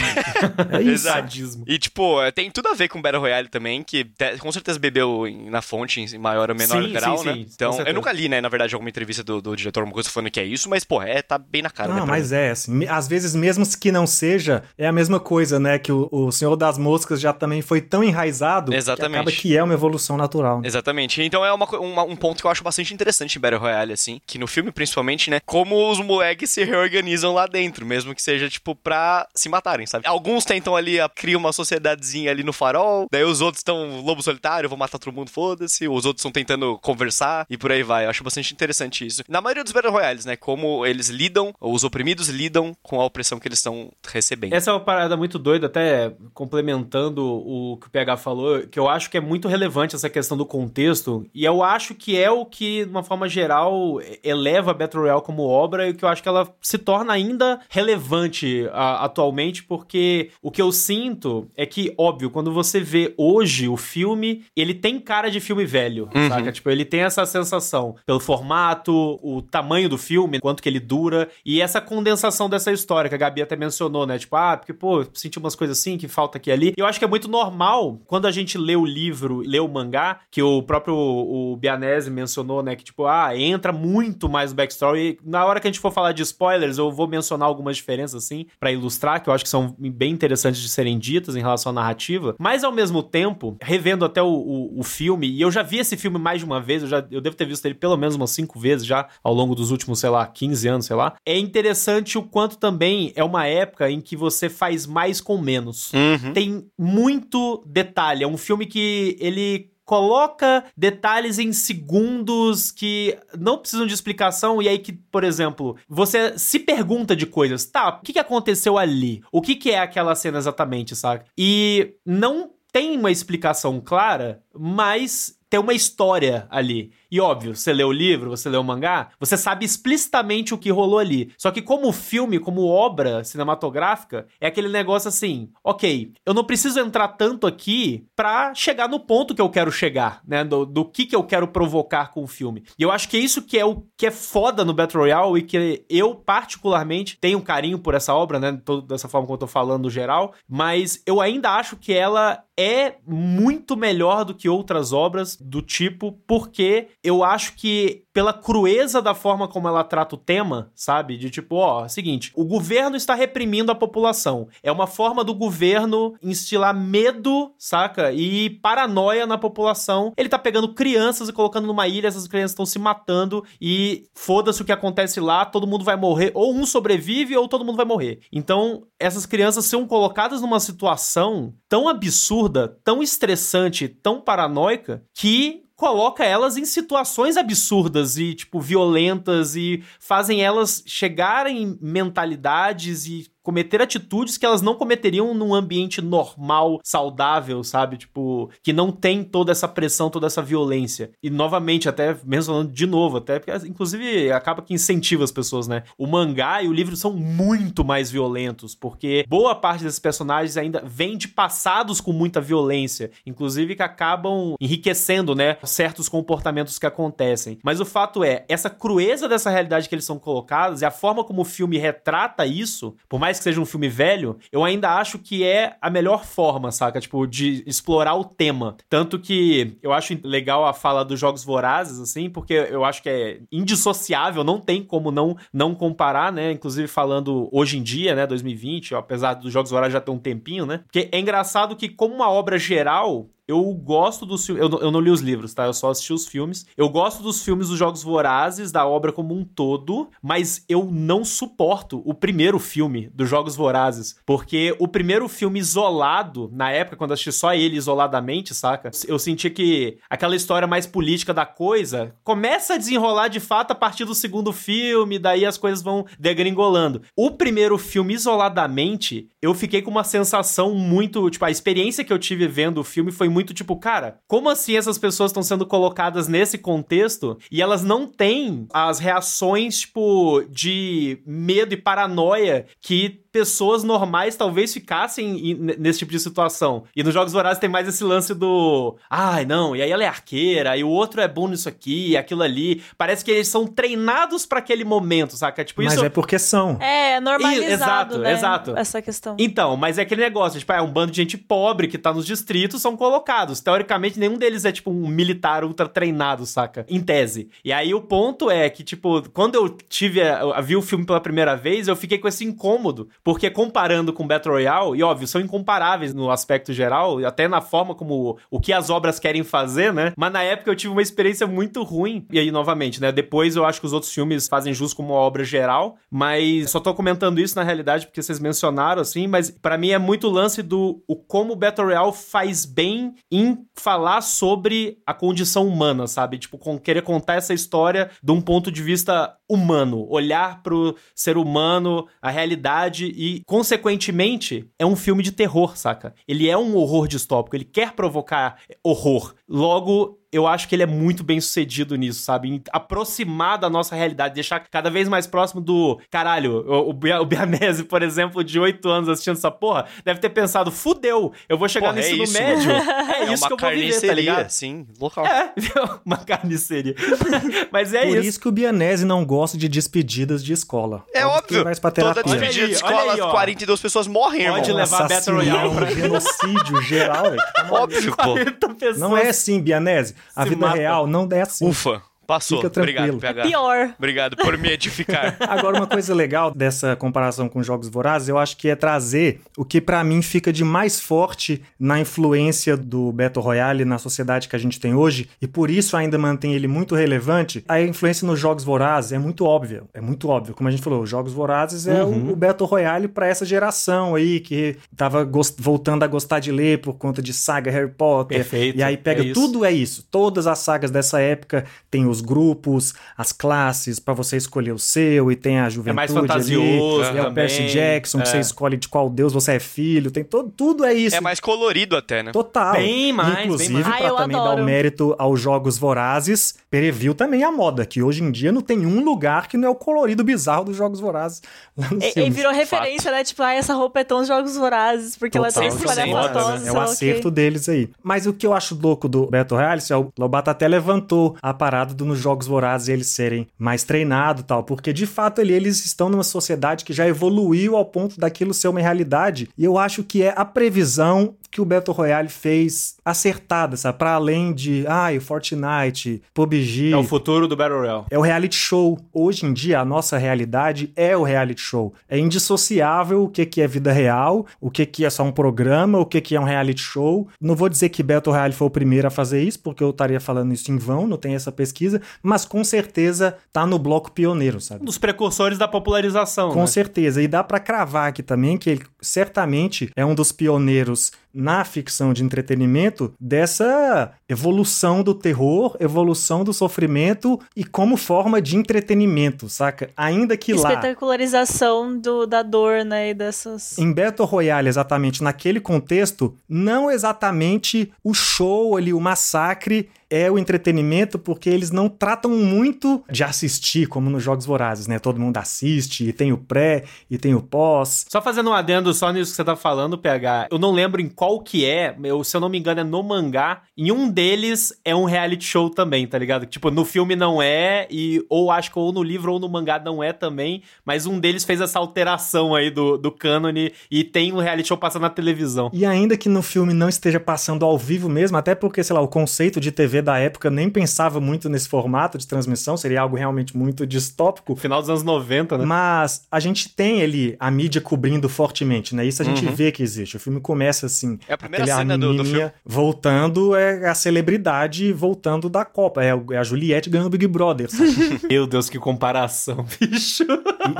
É isso. Sadismo. E, tipo, é, tem tudo a ver com Battle Royale também, que com certeza bebeu na fonte em maior ou menor Sim, grau, sim, né? sim, então, eu nunca li, né, na verdade, alguma entrevista do, do diretor, alguma coisa falando que é isso, mas, pô, é, tá bem na cara, né? Não, pra mas é, assim, às vezes mesmo que não seja, é a mesma coisa, né? Que o, o Senhor das Moscas já também foi tão enraizado Exatamente. que acaba que é uma evolução natural. né? Exatamente. Então é uma, uma- um ponto que eu acho bastante interessante em Battle Royale, assim, que no filme, principalmente, né, como os moleques se reorganizam lá dentro, mesmo que seja, tipo, pra se matarem, sabe? Alguns tentam ali, a- criam uma sociedadezinha ali no farol, daí os outros estão lobo solitário, vou matar todo mundo, foda-se, os outros estão tentando conversar e por aí vai. Eu acho bastante interessante isso. Na maioria dos Battle Royales, né, como eles lidam, os oprimidos lidam com a opressão que eles estão recebendo. Essa é uma parada muito doida, até complementando o que o PH falou, que eu acho que é muito relevante essa questão do contexto, e eu acho que é o que, de uma forma geral, eleva a Battle Royale como obra, e que eu acho que ela se torna ainda relevante a- atualmente, porque o que eu sinto é que, óbvio, quando você vê hoje o filme, ele tem cara de filme velho, Uhum. saca? Tipo, ele tem essa sensação pelo formato, o tamanho do filme, quanto que ele dura, e essa condensação dessa história que a Gabi até mencionou, né? Tipo, ah, porque, pô, senti umas coisas assim que falta aqui e ali. Eu acho que é muito normal quando a gente lê o livro, lê o mangá, que o próprio o Bianese mencionou, né? Que, tipo, ah, entra muito mais no backstory. E na hora que a gente for falar de spoilers, eu vou mencionar algumas diferenças, assim, pra ilustrar, que eu acho que são bem interessantes de serem ditas em relação à narrativa. Mas, ao mesmo tempo, revendo até o, o, o filme, e eu já vi esse filme mais de uma vez, eu, já, eu devo ter visto ele pelo menos umas cinco vezes já, ao longo dos últimos, sei lá, 15 anos, sei lá. É interessante o quanto também é uma época em que você faz mais com menos Uhum. tem muito detalhe. É um filme que ele coloca detalhes em segundos que não precisam de explicação e aí que, por exemplo, você se pergunta de coisas. Tá, o que, que aconteceu ali? O que, que é aquela cena exatamente, sabe? E não tem uma explicação clara, mas tem uma história ali. E óbvio, você lê o livro, você lê o mangá, você sabe explicitamente o que rolou ali. Só que como filme, como obra cinematográfica, é aquele negócio assim, ok, eu não preciso entrar tanto aqui pra chegar no ponto que eu quero chegar, né? Do, do que que eu quero provocar com o filme. E eu acho que é isso que é o que é foda no Battle Royale e que eu particularmente tenho um carinho por essa obra, né? Todo, dessa forma como eu tô falando geral, mas eu ainda acho que ela é muito melhor do que outras obras do tipo, porque eu acho que pela crueza da forma como ela trata o tema, sabe? De tipo, ó, seguinte, o governo está reprimindo a população. É uma forma do governo instilar medo, saca? E paranoia na população. Ele tá pegando crianças e colocando numa ilha, essas crianças estão se matando e foda-se o que acontece lá, todo mundo vai morrer, ou um sobrevive ou todo mundo vai morrer. Então, essas crianças são colocadas numa situação tão absurda, tão estressante, tão paranoica que coloca elas em situações absurdas e, tipo, violentas e fazem elas chegarem em mentalidades e cometer atitudes que elas não cometeriam num ambiente normal, saudável, sabe? Tipo, que não tem toda essa pressão, toda essa violência. E novamente, até mencionando de novo, até porque inclusive acaba que incentiva as pessoas, né? O mangá e o livro são muito mais violentos, porque boa parte desses personagens ainda vem de passados com muita violência, inclusive que acabam enriquecendo, né, certos comportamentos que acontecem. Mas o fato é, essa crueza dessa realidade que eles são colocados e a forma como o filme retrata isso, por mais que seja um filme velho, eu ainda acho que é a melhor forma, saca? Tipo, de explorar o tema. Tanto que eu acho legal a fala dos Jogos Vorazes, assim, porque eu acho que é indissociável, não tem como não, não comparar, né? Inclusive falando hoje em dia, né, 2020, ó, apesar dos Jogos Vorazes já ter um tempinho, né? Porque é engraçado que, como uma obra geral, eu gosto dos filmes. Eu, eu não li os livros, tá? Eu só assisti os filmes. Eu gosto dos filmes dos Jogos Vorazes, da obra como um todo, mas eu não suporto o primeiro filme dos Jogos Vorazes. Porque o primeiro filme isolado, na época, quando eu assisti só ele isoladamente, saca? Eu senti que aquela história mais política da coisa começa a desenrolar de fato a partir do segundo filme, daí as coisas vão degringolando. O primeiro filme isoladamente, eu fiquei com uma sensação muito. Tipo, a experiência que eu tive vendo o filme foi muito tipo, cara, como assim essas pessoas estão sendo colocadas nesse contexto e elas não têm as reações, tipo, de medo e paranoia que pessoas normais talvez ficassem nesse tipo de situação. E nos Jogos Vorazes tem mais esse lance do. Ai, não, e aí ela é arqueira, e o outro é bom nisso aqui, aquilo ali. Parece que eles são treinados para aquele momento, saca? Tipo, mas isso. é porque são. É, normalizado, exato, né? exato. Essa questão. Então, mas é aquele negócio, tipo, é um bando de gente pobre que tá nos distritos, são colocados. Teoricamente, nenhum deles é, tipo, um militar ultra treinado, saca? Em tese. E aí o ponto é que, tipo, quando eu tive a, a, vi o filme pela primeira vez, eu fiquei com esse incômodo. Porque comparando com Battle Royale, e óbvio, são incomparáveis no aspecto geral, até na forma como o que as obras querem fazer, né? Mas na época eu tive uma experiência muito ruim. E aí, novamente, né? Depois eu acho que os outros filmes fazem jus como uma obra geral, mas só tô comentando isso na realidade porque vocês mencionaram, assim, mas para mim é muito lance do o como Battle Royale faz bem em falar sobre a condição humana, sabe? Tipo, com querer contar essa história de um ponto de vista humano, olhar pro ser humano, a realidade e, consequentemente, é um filme de terror, saca? Ele é um horror distópico, ele quer provocar horror. Logo, eu acho que ele é muito bem sucedido nisso, sabe? Em aproximar da nossa realidade, deixar cada vez mais próximo do. Caralho, o, o Bianese, por exemplo, de 8 anos assistindo essa porra, deve ter pensado: fudeu, eu vou chegar Porra, no é ensino isso, médio. (laughs) É, É, isso uma que eu vou viver, tá carniceria, ligado? Sim, local. É, (laughs) uma carniceria. (laughs) Mas é Por isso. isso que o Bianese não gosta de despedidas de escola. É óbvio. vai pra Toda despedida de escola, olha aí, ó. 42 pessoas morrem, Pode irmão. levar Battle Royale pra- genocídio geral, velho. Tá. Óbvio, pô. 40 pessoas. Não é assim, Bianese. A vida mata. real não é assim. Ufa, passou. Fica tranquilo. Obrigado, PH. Pior. Obrigado por me edificar. (laughs) Agora, uma coisa legal dessa comparação com Jogos Vorazes, eu acho que é trazer o que pra mim fica de mais forte na influência do Battle Royale na sociedade que a gente tem hoje, e por isso ainda mantém ele muito relevante. A influência nos Jogos Vorazes é muito óbvia. É muito óbvio. Como a gente falou, os Jogos Vorazes é Uhum. o, o Battle Royale pra essa geração aí, que tava voltando a gostar de ler por conta de saga Harry Potter. Perfeito, E aí pega é tudo é isso. Todas as sagas dessa época tem os grupos, as classes pra você escolher o seu e tem a juventude mais ali, fantasioso é o Percy Jackson que é. você escolhe de qual deus você é filho, tem todo tudo é isso. É mais colorido até, né? Total. Bem mais, bem Inclusive, mais. Ah, pra eu também dar adoro. o mérito aos jogos vorazes, previu também a moda, que hoje em dia não tem um lugar que não é o colorido bizarro dos jogos vorazes (laughs) E, e virou referência, né? Tipo, ah, essa roupa é tão jogos vorazes, porque ela é tão Total, é espalhafatosa. É o acerto deles aí. Mas o que eu acho louco do Battle Royale, é o Lobato até levantou a parada do nos jogos vorazes eles serem mais treinados e tal, porque de fato eles estão numa sociedade que já evoluiu ao ponto daquilo ser uma realidade. E eu acho que é a previsão que o Battle Royale fez acertada, sabe? Pra além de, ai, Fortnite, PUBG. É o futuro do Battle Royale. É o reality show. Hoje em dia, a nossa realidade é o reality show. É indissociável o que, que é vida real, o que, que é só um programa, o que, que é um reality show. Não vou dizer que Battle Royale foi o primeiro a fazer isso, porque eu estaria falando isso em vão, não tem essa pesquisa, mas com certeza tá no bloco pioneiro, sabe? Um dos precursores da popularização. Com né? certeza. E dá pra cravar aqui também que ele certamente é um dos pioneiros na ficção de entretenimento dessa evolução do terror, evolução do sofrimento e como forma de entretenimento, saca? Ainda que lá Espetacularização do, da dor, né? E dessas. em Battle Royale, exatamente naquele contexto, não exatamente o show ali, o massacre é o entretenimento, porque eles não tratam muito de assistir, como nos Jogos Vorazes, né? Todo mundo assiste, e tem o pré, e tem o pós. Só fazendo um adendo só nisso que você tá falando, PH. Eu não lembro em qual que é, eu, se eu não me engano é no mangá. Em um deles é um reality show também, tá ligado? Tipo, no filme não é, e ou acho que ou no livro ou no mangá não é também, mas um deles fez essa alteração aí do, do cânone e tem um reality show passando na televisão. E ainda que no filme não esteja passando ao vivo mesmo, até porque, sei lá, o conceito de TV da época nem pensava muito nesse formato de transmissão, seria algo realmente muito distópico. Final dos anos 90, né? Mas a gente tem ali a mídia cobrindo fortemente, né? Isso a gente uhum. vê que existe. O filme começa assim. É a primeira cena do, do filme. Voltando, é a celebridade voltando da Copa. É, é a Juliette ganhando Big Brother. (laughs) Meu Deus, que comparação, (laughs) bicho.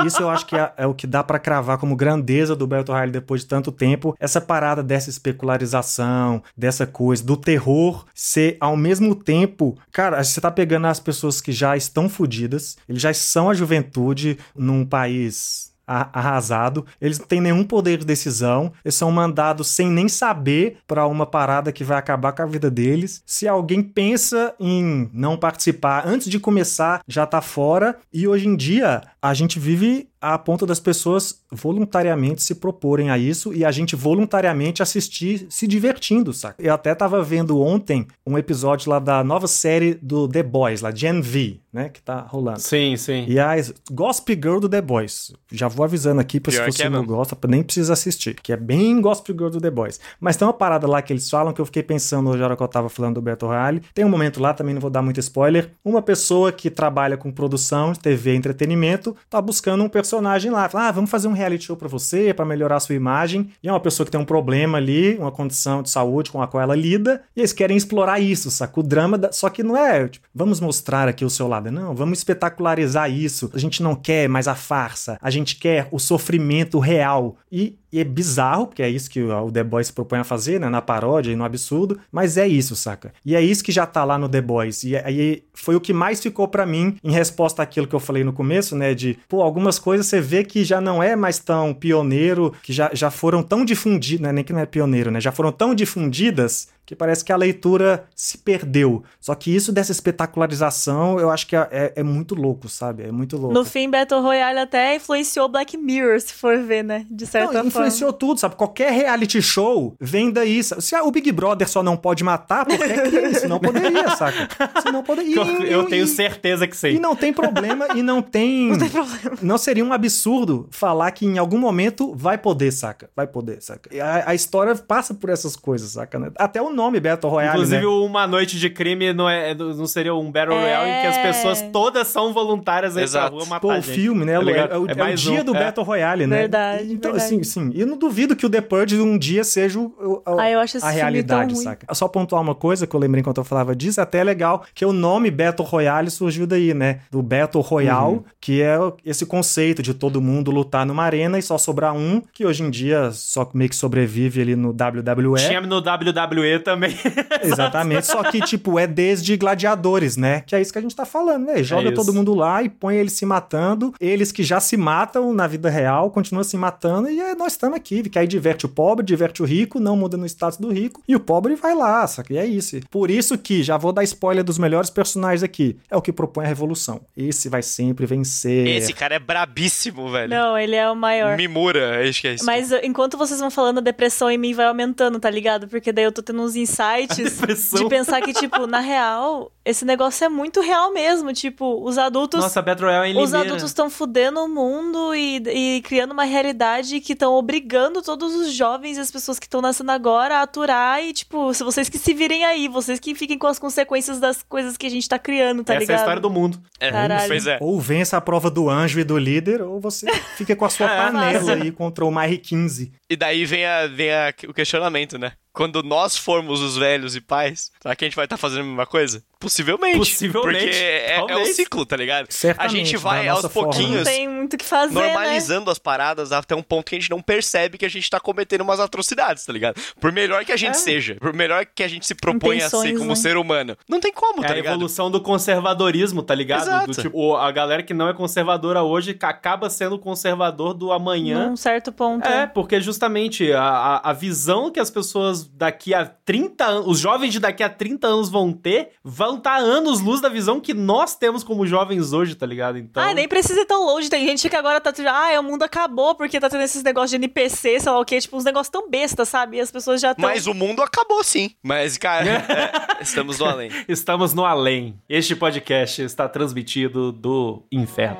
E isso eu acho que é, é o que dá para cravar como grandeza do Beto Riley depois de tanto tempo. Essa parada dessa especularização, dessa coisa, do terror ser ao mesmo tempo. Cara, você tá pegando as pessoas que já estão fodidas, eles já são a juventude num país arrasado, eles não têm nenhum poder de decisão, eles são mandados sem nem saber para uma parada que vai acabar com a vida deles. Se alguém pensa em não participar antes de começar, já tá fora. E hoje em dia, a gente vive a ponto das pessoas voluntariamente se proporem a isso e a gente voluntariamente assistir se divertindo, saca? Eu até tava vendo ontem um episódio lá da nova série do The Boys, lá, Gen V, né, que tá rolando. Sim, sim. E a Gospel Girl do The Boys. Já vou avisando aqui pra se você é não gosta, nem precisa assistir, que é bem Gospel Girl do The Boys. Mas tem uma parada lá que eles falam que eu fiquei pensando hoje, na hora que eu tava falando do Beto Rally. Tem um momento lá, também não vou dar muito spoiler, uma pessoa que trabalha com produção, TV e entretenimento, tá buscando um personagem lá. Fala, ah, vamos fazer um reality show pra você, para melhorar a sua imagem. E é uma pessoa que tem um problema ali, uma condição de saúde com a qual ela lida, e eles querem explorar isso, saca? O drama, da... só que não é, tipo, vamos mostrar aqui o seu lado. Não, vamos espetacularizar isso. A gente não quer mais a farsa, a gente quer o sofrimento real. E e é bizarro, porque é isso que o The Boys se propõe a fazer, né? Na paródia e no absurdo. Mas é isso, saca? E é isso que já tá lá no The Boys. E aí foi o que mais ficou para mim em resposta àquilo que eu falei no começo, né? De, pô, algumas coisas você vê que já não é mais tão pioneiro, que já, já foram tão difundidas, né? Nem que não é pioneiro, né? Já foram tão difundidas que parece que a leitura se perdeu. Só que isso dessa espetacularização, eu acho que é, é, é, muito louco, sabe? É muito louco. No fim, Battle Royale até influenciou Black Mirror, se for ver, né? De certa não, forma. Influenciou tudo, sabe? Qualquer reality show vem daí. Se o Big Brother só não pode matar, por que é isso? Não poderia, (laughs) saca? Se não poderia. Eu, eu tenho certeza que sim. E não tem problema, e não tem... (laughs) Não tem problema. Não seria um absurdo falar que em algum momento vai poder, saca? Vai poder, saca? A, a história passa por essas coisas, saca? Né? Até o nome Battle Royale. Inclusive, né? Uma Noite de Crime não, é, não seria um Battle Royale em que as pessoas é. todas são voluntárias aí pra rua matar Pô, o filme, né? Tá é, é, o, é, é o dia um, do é. Battle Royale, né? Verdade. Então, verdade. assim, sim. E eu não duvido que o The Purge um dia seja o, o, ah, eu acho a realidade, saca? Só pontuar uma coisa que eu lembrei enquanto eu falava disso, até é legal que o nome Battle Royale surgiu daí, né? Do Battle Royale, uhum. que é esse conceito de todo mundo lutar numa arena e só sobrar um, que hoje em dia só meio que sobrevive ali no WWE. Tinha no WWE também. (laughs) Exatamente, só que, tipo, é desde gladiadores, né? Que é isso que a gente tá falando, né? Joga é todo mundo lá e põe eles se matando. Eles que já se matam na vida real, continuam se matando e é, nós estamos aqui. Que aí diverte o pobre, diverte o rico, não muda no status do rico. E o pobre vai lá, saca? E é isso. Por isso que, já vou dar spoiler dos melhores personagens aqui, é o que propõe a revolução. Esse vai sempre vencer. Esse cara é brabíssimo, velho. Não, ele é o maior. Mimura, acho que é isso. Mas enquanto vocês vão falando, a depressão em mim vai aumentando, tá ligado? Porque daí eu tô tendo uns insights de pensar que, tipo, na real, esse negócio é muito real mesmo. Tipo, os adultos. Nossa, Battle Royale é Os adultos estão fudendo o mundo e, e criando uma realidade que estão obrigando todos os jovens e as pessoas que estão nascendo agora a aturar. E, tipo, se vocês que se virem aí, vocês que fiquem com as consequências das coisas que a gente tá criando, tá Essa ligado? Essa é a história do mundo. É, Caralho. pois é. Ou vença a prova do anjo e do líder, ou você fica com a sua (laughs) é, panela aí contra o Mari 15. E daí vem, a, vem a, o questionamento, né? Quando nós formos os velhos e pais, será que a gente vai estar tá fazendo a mesma coisa? Possivelmente. Possivelmente. Porque é, é um ciclo, tá ligado? Certamente, a gente vai aos pouquinhos. Não tem muito que fazer. Né? Normalizando né? as paradas até um ponto que a gente não percebe que a gente tá cometendo umas atrocidades, tá ligado? Por melhor que a gente é. seja, por melhor que a gente se proponha a ser como né? ser humano. Não tem como, é tá a ligado? a evolução do conservadorismo, tá ligado? Exato. Do, tipo, a galera que não é conservadora hoje acaba sendo conservador do amanhã. Num certo ponto. É, porque justamente a, a, a visão que as pessoas daqui a 30 anos, os jovens de daqui a 30 anos vão ter, vão estar tá anos luz da visão que nós temos como jovens hoje, tá ligado? Então... Ah, nem precisa ir tão longe. Tem gente que agora tá tipo, ah, o mundo acabou porque tá tendo esses negócios de NPC, sei lá o quê, tipo, uns negócios tão bestas, sabe? E as pessoas já estão. Mas o mundo acabou sim. Mas, cara, (laughs) é, estamos no além. Estamos no além. Este podcast está transmitido do inferno.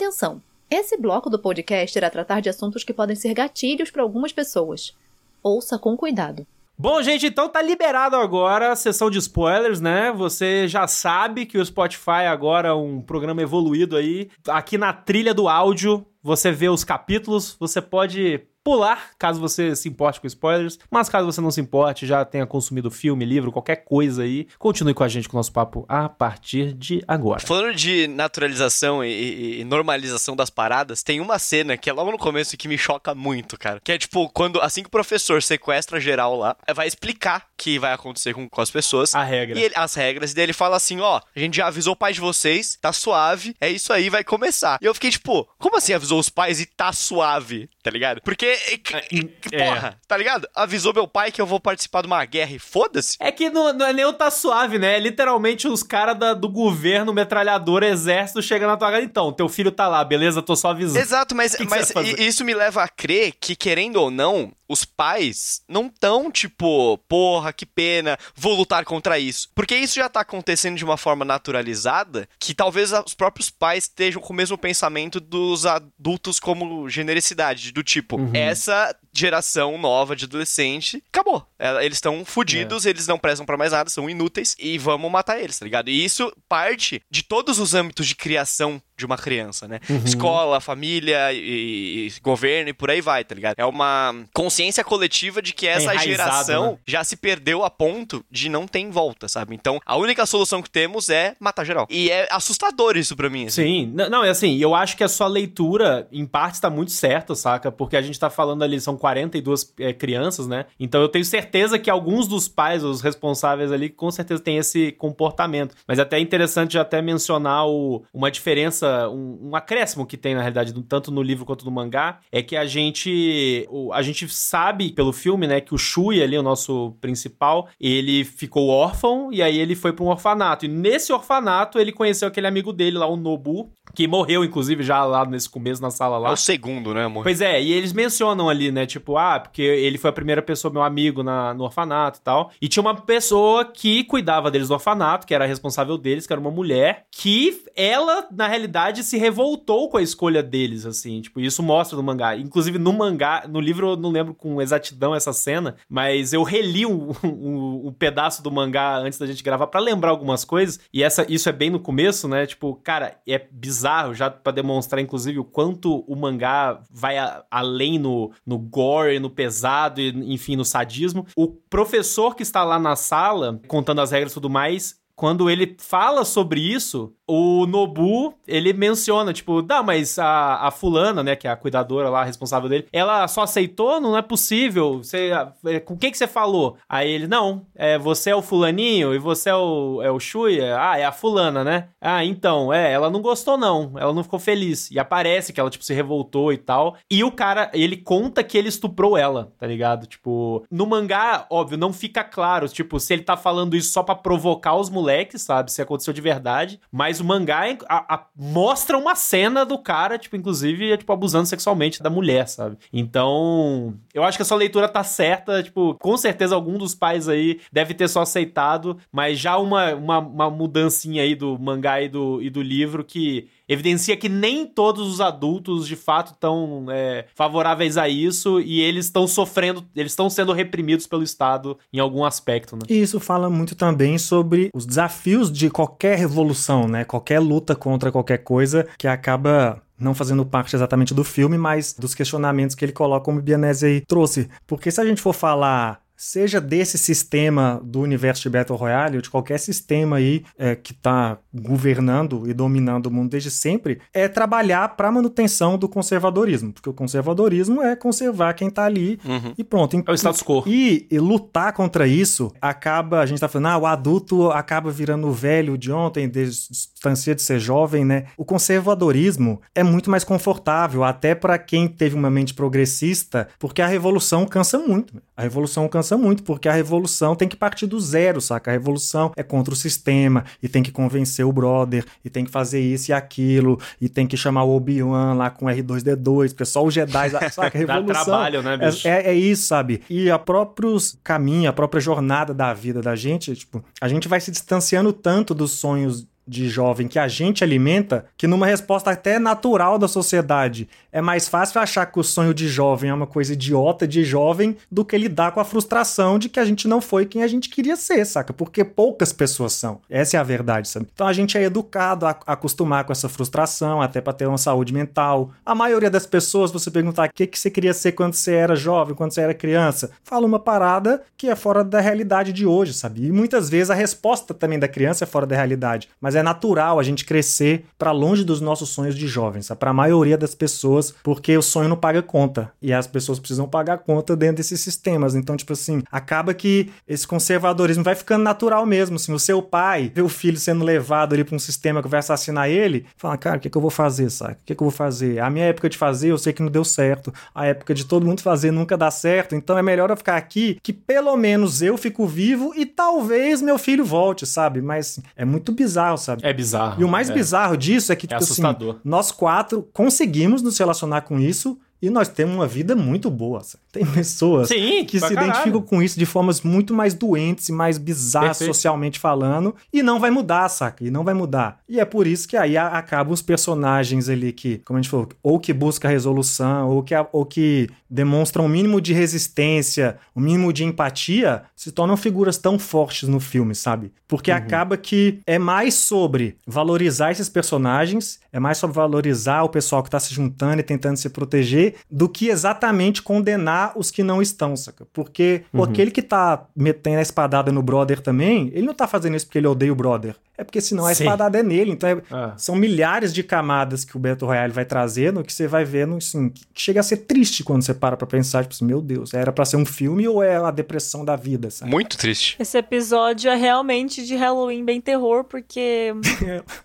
Atenção! Esse bloco do podcast irá tratar de assuntos que podem ser gatilhos para algumas pessoas. Ouça com cuidado. Bom, gente, então tá liberado agora a sessão de spoilers, né? Você já sabe que o Spotify agora é um programa evoluído aí. Aqui na trilha do áudio, você vê os capítulos, você pode pular, caso você se importe com spoilers. Mas caso você não se importe, já tenha consumido filme, livro, qualquer coisa aí, continue com a gente com o nosso papo a partir de agora. Falando de naturalização e, e, normalização das paradas, tem uma cena que é logo no começo que me choca muito, cara. Que é tipo, quando assim que o professor sequestra geral lá, vai explicar o que vai acontecer com, com as pessoas. A regra. E ele, as regras. E daí ele fala assim: ó, a gente já avisou o pai de vocês, tá suave, é isso aí, vai começar. E eu fiquei tipo, como assim avisou os pais e tá suave? Tá ligado? Porque é. Porra, tá ligado? Avisou meu pai que eu vou participar de uma guerra e foda-se. É que não, não é nem o tá suave, né? É literalmente os caras do governo, metralhador, exército, chegando na tua casa. Então, teu filho tá lá, beleza? Tô só avisando. Exato, mas, que que mas isso me leva a crer que, querendo ou não, os pais não tão tipo, porra, que pena, vou lutar contra isso. Porque isso já tá acontecendo de uma forma naturalizada que talvez os próprios pais estejam com o mesmo pensamento dos adultos como genericidade, do tipo, uhum. essa geração nova de adolescente, acabou. É, eles estão fodidos, é. eles não prestam para mais nada, são inúteis e vamos matar eles, tá ligado? E isso parte de todos os âmbitos de criação de uma criança, né? Uhum. Escola, família e, e, governo e por aí vai, tá ligado? É uma consciência coletiva de que é essa é geração né? já se perdeu a ponto de não ter em volta, sabe? Então, a única solução que temos é matar geral. E é assustador isso pra mim. Assim. Sim, não, é assim, eu acho que a sua leitura, em parte, está muito certa, saca? Porque a gente tá falando ali, são 42 é, crianças, né? Então eu tenho certeza que alguns dos pais, os responsáveis ali, com certeza têm esse comportamento. Mas é até interessante até mencionar o, uma diferença, um, um, acréscimo que tem, na realidade, tanto no livro quanto no mangá, é que a gente, a gente sabe pelo filme, né, que o Shui ali, o nosso principal, ele ficou órfão e aí ele foi para um orfanato. E nesse orfanato ele conheceu aquele amigo dele lá, o Nobu, que morreu, inclusive, já lá nesse começo na sala lá. É o segundo, né, amor? Pois é, e eles mencionam ali, né, tipo, ah, porque ele foi a primeira pessoa, meu amigo, na, no orfanato e tal. E tinha uma pessoa que cuidava deles no orfanato, que era responsável deles, que era uma mulher, que ela, na realidade, se revoltou com a escolha deles, assim. Tipo, isso mostra no mangá. Inclusive, no mangá, no livro eu não lembro com exatidão essa cena, mas eu reli um, (laughs) um, um pedaço do mangá antes da gente gravar para lembrar algumas coisas. E essa, isso é bem no começo, né? Tipo, cara, é bizarro já para demonstrar, inclusive, o quanto o mangá vai a, além no, no gore, no pesado, e, enfim, no sadismo. O professor que está lá na sala, contando as regras e tudo mais, quando ele fala sobre isso, o Nobu, ele menciona, tipo, dá, mas a, a fulana, né, que é a cuidadora lá, responsável dele, ela só aceitou? Não é possível. Você, é, com quem que você falou? Aí ele, não, é, você é o fulaninho e você é o, é o Shuya? Ah, é a fulana, né? Ah, então, é, ela não gostou não, ela não ficou feliz. E aparece que ela, tipo, se revoltou e tal. E o cara, ele conta que ele estuprou ela, tá ligado? Tipo, no mangá, óbvio, não fica claro, tipo, se ele tá falando isso só pra provocar os moleques, sabe? Se aconteceu de verdade. Mas o mangá a, a, mostra uma cena do cara, tipo, inclusive, tipo, abusando sexualmente da mulher, sabe? Então, eu acho que essa leitura tá certa, tipo, com certeza algum dos pais aí deve ter só aceitado, mas já uma, uma, uma mudancinha aí do mangá e do, e do livro que evidencia que nem todos os adultos de fato estão é, favoráveis a isso e eles estão sofrendo, eles estão sendo reprimidos pelo Estado em algum aspecto, né? E isso fala muito também sobre os desafios de qualquer revolução, né? Qualquer luta contra qualquer coisa que acaba não fazendo parte exatamente do filme, mas dos questionamentos que ele coloca, como o Bianese aí trouxe. Porque se a gente for falar seja desse sistema do universo de Battle Royale ou de qualquer sistema aí é, que está governando e dominando o mundo desde sempre, é trabalhar para a manutenção do conservadorismo, porque o conservadorismo é conservar quem está ali uhum. e pronto. É o status quo. E, e, lutar contra isso acaba, a gente está falando, ah, o adulto acaba virando velho de ontem, distancia de ser jovem, né? O conservadorismo é muito mais confortável, até para quem teve uma mente progressista, porque a revolução cansa muito. A revolução cansa muito, porque a revolução tem que partir do zero, saca? A revolução é contra o sistema e tem que convencer o brother e tem que fazer isso e aquilo e tem que chamar o Obi-Wan lá com R2D2, porque só os Jedi, (laughs) saca? A revolução. Dá trabalho, né, bicho? É, é, é, isso, sabe? E a próprios caminho, a própria jornada da vida da gente, tipo, a gente vai se distanciando tanto dos sonhos de jovem que a gente alimenta, que numa resposta até natural da sociedade, é mais fácil achar que o sonho de jovem é uma coisa idiota de jovem do que lidar com a frustração de que a gente não foi quem a gente queria ser, saca? Porque poucas pessoas são. Essa é a verdade, sabe? Então a gente é educado a acostumar com essa frustração, até para ter uma saúde mental. A maioria das pessoas, você perguntar o que, que você queria ser quando você era jovem, quando você era criança, fala uma parada que é fora da realidade de hoje, sabe? E muitas vezes a resposta também da criança é fora da realidade. Mas é natural a gente crescer para longe dos nossos sonhos de jovens, para a maioria das pessoas, porque o sonho não paga conta. E as pessoas precisam pagar conta dentro desses sistemas. Então, tipo assim, acaba que esse conservadorismo vai ficando natural mesmo. Assim, o seu pai vê o filho sendo levado ali para um sistema que vai assassinar ele, fala, cara, o que, que eu vou fazer, sabe? O que, que eu vou fazer? A minha época de fazer, eu sei que não deu certo. A época de todo mundo fazer nunca dá certo. Então é melhor eu ficar aqui, que pelo menos eu fico vivo e talvez meu filho volte, sabe? Mas é muito bizarro, sabe? É bizarro. E o mais é. bizarro disso é que, É tipo assim, assustador. nós quatro conseguimos nos relacionar com isso e nós temos uma vida muito boa. sabe? Tem pessoas Sim, que se caralho. identificam com isso de formas muito mais doentes e mais bizarras Perfeito. socialmente falando, e não vai mudar, saca? E não vai mudar. E é por isso que aí acabam os personagens ali que, como a gente falou, ou que busca resolução, ou que, ou que demonstram um mínimo de resistência, um mínimo de empatia, se tornam figuras tão fortes no filme, sabe? Porque acaba que é mais sobre valorizar esses personagens, é mais sobre valorizar o pessoal que tá se juntando e tentando se proteger, do que exatamente condenar os que não estão, saca? Porque pô, aquele que tá metendo a espadada no brother também, ele não tá fazendo isso porque ele odeia o brother. É porque senão a Sim. espadada é nele. Então é- Ah. são milhares de camadas que o Beto Royale vai trazendo que você vai vendo, assim, que chega a ser triste quando você para pra pensar, tipo assim, meu Deus, era pra ser um filme ou é a depressão da vida, sabe? Muito triste. Esse episódio é realmente de Halloween bem terror, porque (laughs)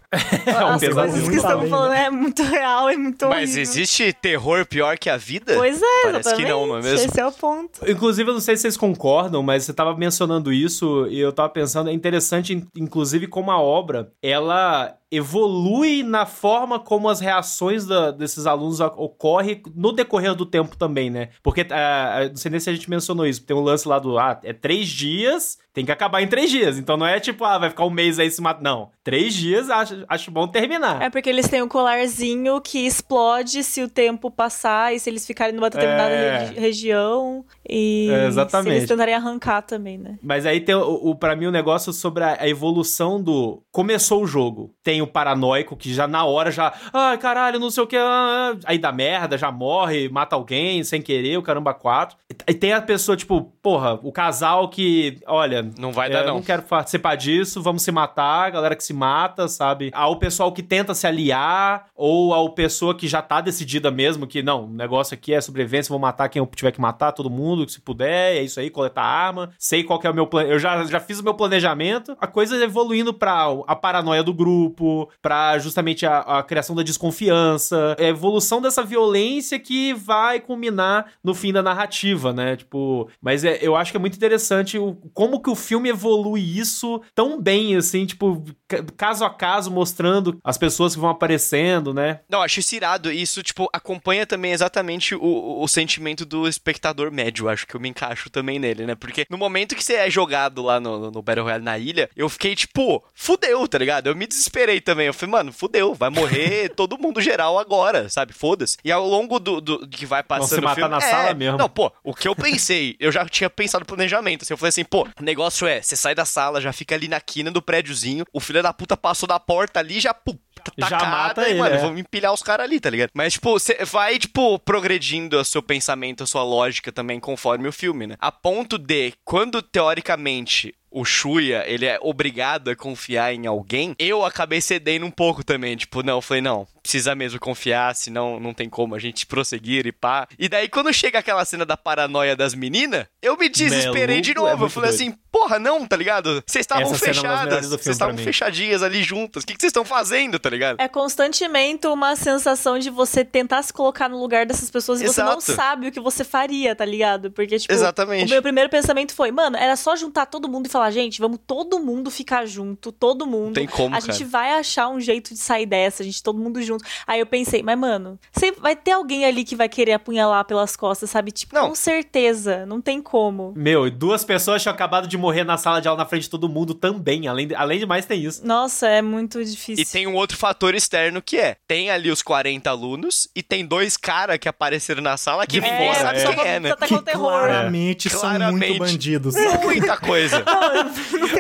É um as coisas que além, falando é muito real e muito Mas horrível. existe terror pior que a vida? Pois é, Parece exatamente. que não, não é mesmo? Esse é o ponto. Inclusive, eu não sei se vocês concordam, mas você tava mencionando isso e eu tava pensando, é interessante, in- inclusive, como a obra, ela evolui na forma como as reações da- desses alunos ocorrem no decorrer do tempo também, né? Porque, ah, não sei nem se a gente mencionou isso, tem um lance lá do, ah, é três dias, tem que acabar em três dias. Então não é tipo, ah, vai ficar um mês aí se mata. Não, três dias, acho, acho bom terminar. É porque eles têm um colarzinho que explode se o tempo passar e se eles ficarem numa determinada É. regi- região. E É, exatamente. se eles tentarem arrancar também, né? Mas aí tem o, o para mim o negócio sobre a, a evolução do começou o jogo. Tem o paranoico que já na hora já, ai caralho, não sei o que, ah, ah", aí dá merda, já morre, mata alguém sem querer, o caramba quatro. E tem a pessoa tipo, porra, o casal que, olha, Não vai é, dar, eu não. não quero participar disso, vamos se matar, a galera que se mata, sabe? Ao pessoal que tenta se aliar, ou ao pessoa que já tá decidida mesmo, que não, o negócio aqui é sobrevivência, vou matar quem eu tiver que matar, todo mundo, se puder, é isso aí, coletar arma, sei qual é o meu plano, eu já, já fiz o meu planejamento, a coisa evoluindo pra a paranoia do grupo, pra justamente a, a criação da desconfiança, a evolução dessa violência que vai culminar no fim da narrativa, né? Tipo, mas é, eu acho que é muito interessante o, como que o filme evolui isso tão bem, assim, tipo, ca- caso a caso, mostrando as pessoas que vão aparecendo, né? Não, acho isso irado. Isso, tipo, acompanha também exatamente o, o, o sentimento do espectador médio. Acho que eu me encaixo também nele, né? Porque no momento que você é jogado lá no, no Battle Royale na ilha, eu fiquei, tipo, fudeu, tá ligado? Eu me desesperei também. Eu falei, mano, fudeu, vai morrer (laughs) todo mundo geral agora, sabe? Foda-se. E ao longo do, do que vai passando se o matar filme, na é, sala mesmo. Não, pô, o que eu pensei, eu já tinha pensado no planejamento. Assim, eu falei assim, pô, o negócio é, você sai da sala, já fica ali na quina do prédiozinho, o filho da puta passou da porta ali, já, pum, Já tacada, mata e, ele, mano, é. vamos empilhar os caras ali, tá ligado? Mas, tipo, você vai, tipo, progredindo o seu pensamento, a sua lógica também conforme o filme, né? A ponto de, quando teoricamente o Shuya, ele é obrigado a confiar em alguém, eu acabei cedendo um pouco também. Tipo, não, eu falei, não, precisa mesmo confiar, senão não tem como a gente prosseguir e pá. E daí, quando chega aquela cena da paranoia das meninas, eu me desesperei de Maluco, é novo. eu muito falei doido. assim, porra, não, tá ligado? Vocês estavam é fechadas, vocês estavam fechadinhas ali juntas. O que vocês estão fazendo, tá ligado? É constantemente uma sensação de você tentar se colocar no lugar dessas pessoas e você não Exato. sabe o que você faria, tá ligado? Porque, tipo, Exatamente. o meu primeiro pensamento foi, mano, era só juntar todo mundo e falar, gente, vamos todo mundo ficar junto, todo mundo. Não tem como, a cara. gente vai achar um jeito de sair dessa, a gente todo mundo junto. Aí eu pensei, mas, mano, sempre vai ter alguém ali que vai querer apunhalar pelas costas, sabe? Tipo, Não. com certeza, não tem como. Meu, e duas pessoas tinham acabado de morrer na sala de aula na frente de todo mundo também. Além de, além de mais, tem isso. Nossa, é muito difícil. E tem um outro fator externo que é: tem ali os 40 alunos e tem dois caras que apareceram na sala que ninguém fora, sabe é. quem é, né? Tá que terror. claramente são Claramente. muito bandidos. Muita coisa.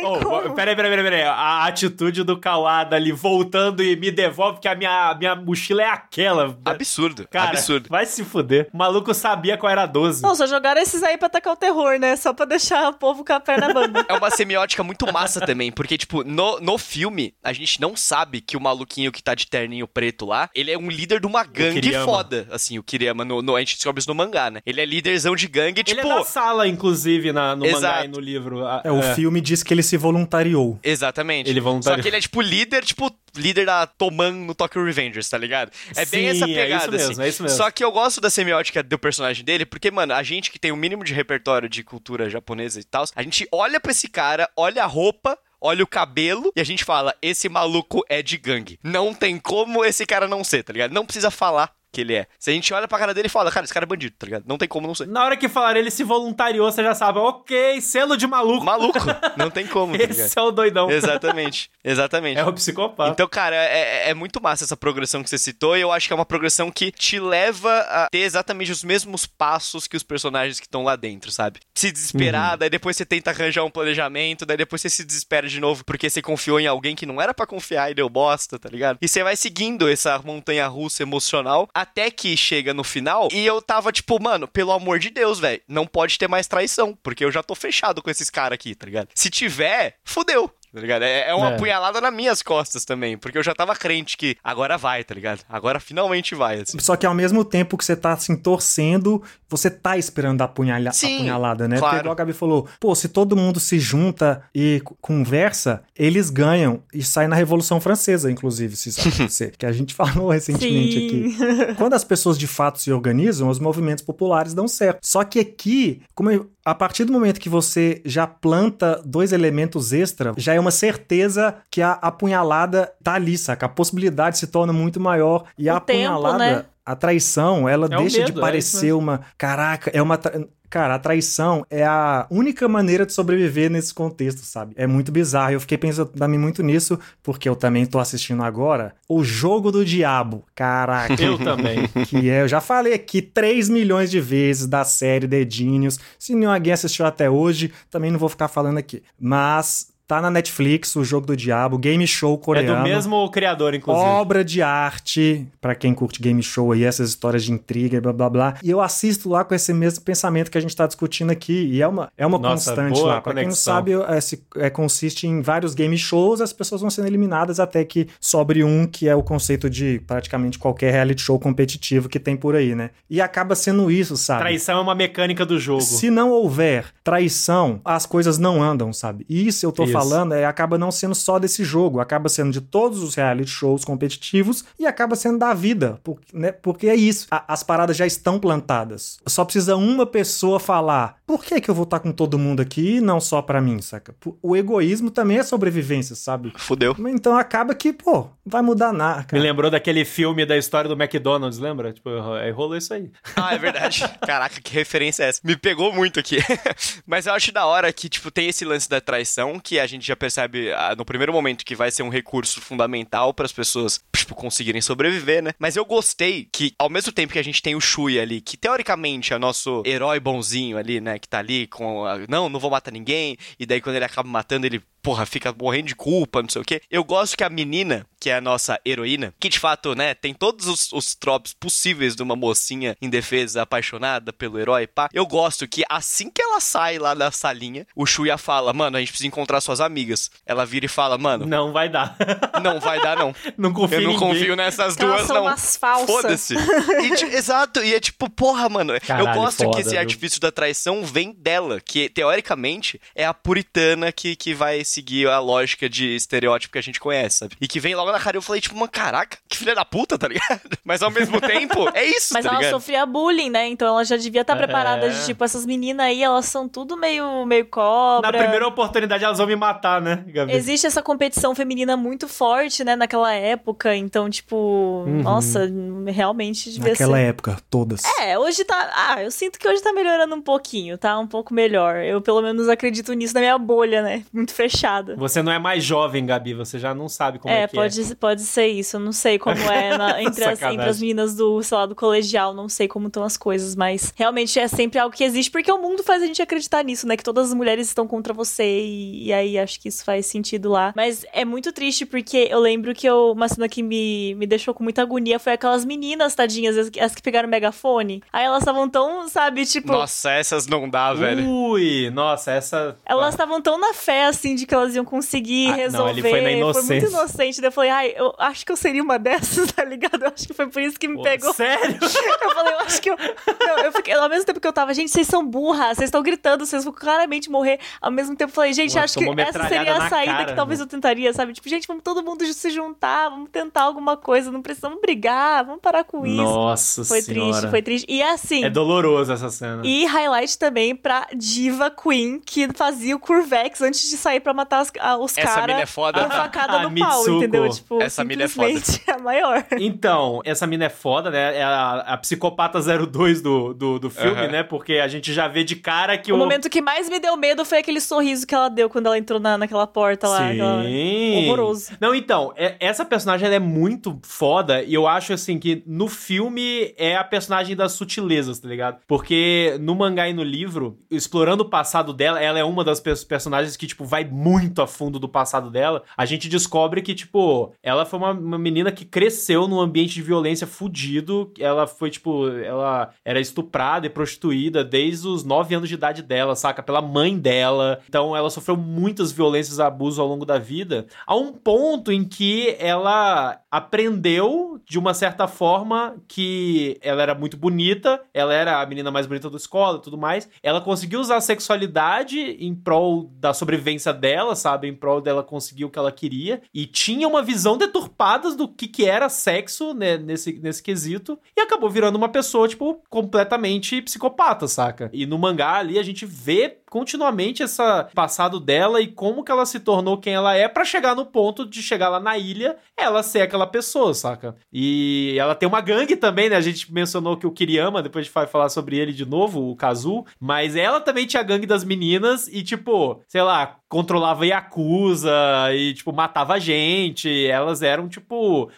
Oh, peraí, peraí, peraí, peraí. A atitude do Kawada ali voltando e me devolve que a minha, minha mochila é aquela. Absurdo. Cara, absurdo. vai se fuder. O maluco sabia qual era a 12. Não, só jogaram esses aí pra atacar o terror, né? Só pra deixar o povo com a perna bamba. (laughs) É uma semiótica muito massa também, porque, tipo, no, no filme, a gente não sabe que o maluquinho que tá de terninho preto lá, ele é um líder de uma gangue foda, assim, o Kiriyama, no, no- a gente descobre isso no mangá, né? Ele é líderzão de gangue, Ele tipo... é da sala, inclusive, na, no mangá Exato. e no livro. É, o filme diz que ele se voluntariou. Exatamente. Ele voluntário. Só que ele é, tipo, líder, tipo, líder da Toman no Tokyo Revengers, tá ligado? É bem Sim, essa é pegada, isso mesmo, assim. é isso mesmo. Só que eu gosto da semiótica do personagem dele, porque, mano, a gente que tem o mínimo de repertório de cultura japonesa e tal, a gente olha pra esse cara, olha a roupa, olha o cabelo e a gente fala: esse maluco é de gangue. Não tem como esse cara não ser, tá ligado? Não precisa falar que ele é. Se a gente olha pra cara dele e fala, cara, esse cara é bandido, tá ligado? Não tem como não ser. Na hora que falaram ele se voluntariou, você já sabe, ok, selo de maluco. Maluco, (laughs) não tem como, tá ligado? Esse é o doidão. Exatamente, (laughs) exatamente. É o psicopata. Então, cara, é, é muito massa essa progressão que você citou, e eu acho que é uma progressão que te leva a ter exatamente os mesmos passos que os personagens que estão lá dentro, sabe? Se desesperar, daí depois você tenta arranjar um planejamento, daí depois você se desespera de novo porque você confiou em alguém que não era pra confiar e deu bosta, tá ligado? E você vai seguindo essa montanha russa emocional até que chega no final e eu tava tipo, mano, pelo amor de Deus, velho, não pode ter mais traição, porque eu já tô fechado com esses caras aqui, tá ligado? Se tiver, fudeu. Tá ligado? É, é uma É. punhalada nas minhas costas também, porque eu já tava crente que agora vai, tá ligado? Agora finalmente vai, assim. Só que ao mesmo tempo que você tá assim torcendo, você tá esperando a, punhalha, a Sim, punhalada, né? claro. Porque igual a Gabi falou, pô, se todo mundo se junta e conversa, eles ganham e sai na Revolução Francesa, inclusive, se isso (laughs) acontecer, que a gente (laughs) falou recentemente aqui. Sim. Quando as pessoas de fato se organizam, os movimentos populares dão certo. Só que aqui, como eu- a partir do momento que você já planta dois elementos extra, já é uma certeza que a apunhalada tá ali, saca? A possibilidade se torna muito maior e a O tempo, apunhalada, né? a traição, ela É deixa medo, de é parecer mesmo. uma, caraca, é uma tra- Cara, a traição é a única maneira de sobreviver nesse contexto, sabe? É muito bizarro. Eu fiquei pensando também muito nisso, porque eu também tô assistindo agora O Jogo do Diabo. Caraca. Eu também. (laughs) Que é, eu já falei aqui 3 milhões de vezes da série Dedinhos. Se ninguém assistiu até hoje, também não vou ficar falando aqui. Mas tá na Netflix, o jogo do diabo, game show É coreano. do mesmo criador, inclusive. Obra de arte, pra quem curte game show aí, essas histórias de intriga e blá blá blá. E eu assisto lá com esse mesmo pensamento que a gente tá discutindo aqui. E é uma, é uma Nossa, constante boa lá. Pra quem não conexão. sabe, é, se- é, consiste em vários game shows, as pessoas vão sendo eliminadas até que sobre um, que é o conceito de praticamente qualquer reality show competitivo que tem por aí, né? E acaba sendo isso, sabe? Traição é uma mecânica do jogo. Se não houver traição, as coisas não andam, sabe? E isso eu tô Isso. Falando é acaba não sendo só desse jogo, acaba sendo de todos os reality shows competitivos e acaba sendo da vida, por- né? porque é isso. A- as paradas já estão plantadas. Só precisa uma pessoa falar: por que que eu vou estar com todo mundo aqui e não só pra mim, saca? O egoísmo também é sobrevivência, sabe? Fudeu. Então acaba que, pô, vai mudar nada, Me cara. lembrou daquele filme da história do McDonald's, lembra? Tipo, aí rolou isso aí. Ah, é verdade. (laughs) Caraca, que referência é essa? Me pegou muito aqui. (laughs) Mas eu acho da hora que, tipo, tem esse lance da traição, que a gente já percebe ah, no primeiro momento que vai ser um recurso fundamental para as pessoas, tipo, conseguirem sobreviver, né? Mas eu gostei que, ao mesmo tempo que a gente tem o Shui ali, que teoricamente é nosso herói bonzinho ali, né? Que tá ali com. a, não, não vou matar ninguém. E daí quando ele acaba matando, ele porra, fica morrendo de culpa, não sei o quê. Eu gosto que a menina, que é a nossa heroína, que de fato, né, tem todos os, os tropes possíveis de uma mocinha indefesa, apaixonada pelo herói, pá. Eu gosto que assim que ela sai lá da salinha, o Shuya fala, mano, a gente precisa encontrar suas amigas. Ela vira e fala, mano, Não vai dar. (laughs) não vai dar não. (laughs) não confio Eu não em ninguém. confio nessas Elas duas, são não. umas falsas. Foda-se. (laughs) E, Exato, e é tipo, porra, mano. Caralho, eu gosto foda, que esse viu? artifício da traição vem dela, que teoricamente é a puritana que, que vai seguir a lógica de estereótipo que a gente conhece, sabe? E que vem logo na cara eu falei, tipo, mano, caraca, que filha da puta, tá ligado? (laughs) Mas ao mesmo tempo, é isso, Mas tá ela ligado? sofria bullying, né? Então ela já devia estar preparada de, tipo, essas meninas aí, elas são tudo meio, meio cobra. Na primeira oportunidade elas vão me matar, né, Gabi? Existe essa competição feminina muito forte, né, naquela época. Então, tipo, nossa, realmente devia Naquela ser. época, todas. É, hoje tá. Ah, eu sinto que hoje tá melhorando um pouquinho, tá? Um pouco melhor. Eu pelo menos acredito nisso na minha bolha, né? Muito fechada. Você não é mais jovem, Gabi, você já não sabe como é, É, que pode, pode ser isso. Eu não sei como é (laughs) na- entre, as, entre as meninas do, sei lá, do colegial. Não sei como estão as coisas, mas realmente é sempre algo que existe, porque o mundo faz a gente acreditar nisso, né? Que todas as mulheres estão contra você, e, e aí acho que isso faz sentido lá. Mas é muito triste, porque eu lembro que eu, uma cena que me, me deixou com muita agonia foi aquelas meninas, tadinhas, as, as que pegaram o megafone. Aí elas estavam tão, sabe, tipo. Nossa, essas não dá, velho. Ui, nossa, essa. Elas estavam tão na fé, assim, de que elas iam conseguir Ah, não, resolver. ele foi na muito inocência. inocente. Daí eu falei, ai, eu acho que eu seria uma (laughs) dessas, tá ligado? Eu acho que foi por isso que me Pô, pegou. Sério? (laughs) Eu falei, eu acho que eu. Não, eu fiquei, ao mesmo tempo que eu tava, gente, vocês são burras, vocês estão gritando, vocês vão claramente morrer. Ao mesmo tempo, eu falei, gente, Pô, acho que essa seria a saída cara, que talvez né? eu tentaria, sabe? Tipo, gente, vamos todo mundo se juntar, vamos tentar alguma coisa, não precisamos brigar, vamos parar com isso. Nossa Foi senhora. triste, foi triste. E assim. É doloroso essa cena. E highlight também pra Diva Queen, que fazia o Curvex antes de sair pra matar as- a- os Essa mina é caras foda. com facada (laughs) no pau, Mitsuko. entendeu? Tipo, Essa mina é foda. simplesmente (laughs) a maior. Então, essa mina é foda, né? É a, a psicopata 02 do, do, do filme, Aham. né? Porque a gente já vê de cara que O o. momento que mais me deu medo foi aquele sorriso que ela deu quando ela entrou na, naquela porta lá. aquela- Sim. Horroroso. Não, então, é- essa personagem ela é muito foda e eu acho assim que no filme é a personagem das sutilezas, tá ligado? Porque no mangá e no livro, explorando o passado dela, ela é uma das pe- personagens que, tipo, vai muito a fundo do passado dela. A gente descobre que, tipo, ela foi uma, uma menina que cresceu num ambiente de violência fudido. Ela foi, tipo, ela era estuprada e prostituída desde os 9 anos de idade dela, saca? Pela mãe dela. Então ela sofreu muitas violências e abusos ao longo da vida. A um ponto em que ela aprendeu, de uma certa forma, que ela era muito bonita, ela era a menina mais bonita da escola e tudo mais. Ela conseguiu usar a sexualidade em prol da sobrevivência dela, sabe? Em prol dela conseguir o que ela queria. E tinha uma visão deturpada do que, que era sexo né, nesse, nesse quesito. E acabou virando uma pessoa, tipo, completamente psicopata, saca? E no mangá ali a gente vê continuamente esse passado dela e como que ela se tornou quem ela é pra chegar no ponto de chegar lá na ilha, ela ser aquela pessoa, saca? E ela tem uma gangue também, né? A gente mencionou que o Kiriyama, depois a gente vai falar sobre ele de novo, o Kazu, mas ela também tinha a gangue das meninas e, tipo, sei lá, controlava Yakuza e, tipo, matava gente. Elas eram, tipo,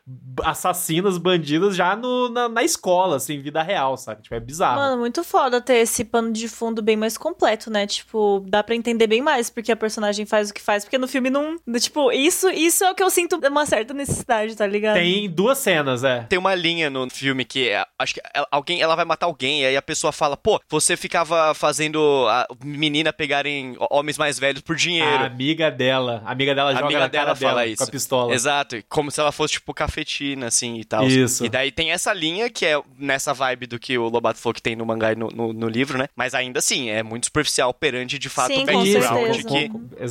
assassinas, bandidas já no, na, na escola, assim, vida real, sabe? Tipo, é bizarro. Mano, muito foda ter esse pano de fundo bem mais completo, né? Tipo, dá pra entender bem mais porque a personagem faz o que faz. Porque no filme não. Tipo, isso, isso é o que eu sinto uma certa necessidade, tá ligado? Tem duas cenas, é. Tem uma linha no filme que é, acho que ela- alguém, ela vai matar alguém, e aí a pessoa fala, pô, você ficava fazendo a menina pegarem homens mais velhos por dinheiro. A amiga dela. A amiga dela A joga amiga na cara dela fala dela isso. com a pistola. Exato, como se ela fosse tipo cafetina, assim, e tal. Isso. E daí tem essa linha que é nessa vibe do que o Lobato falou que tem no mangá e no, no, no livro, né? Mas ainda assim, é muito superficial perante de fato Sim, o background que,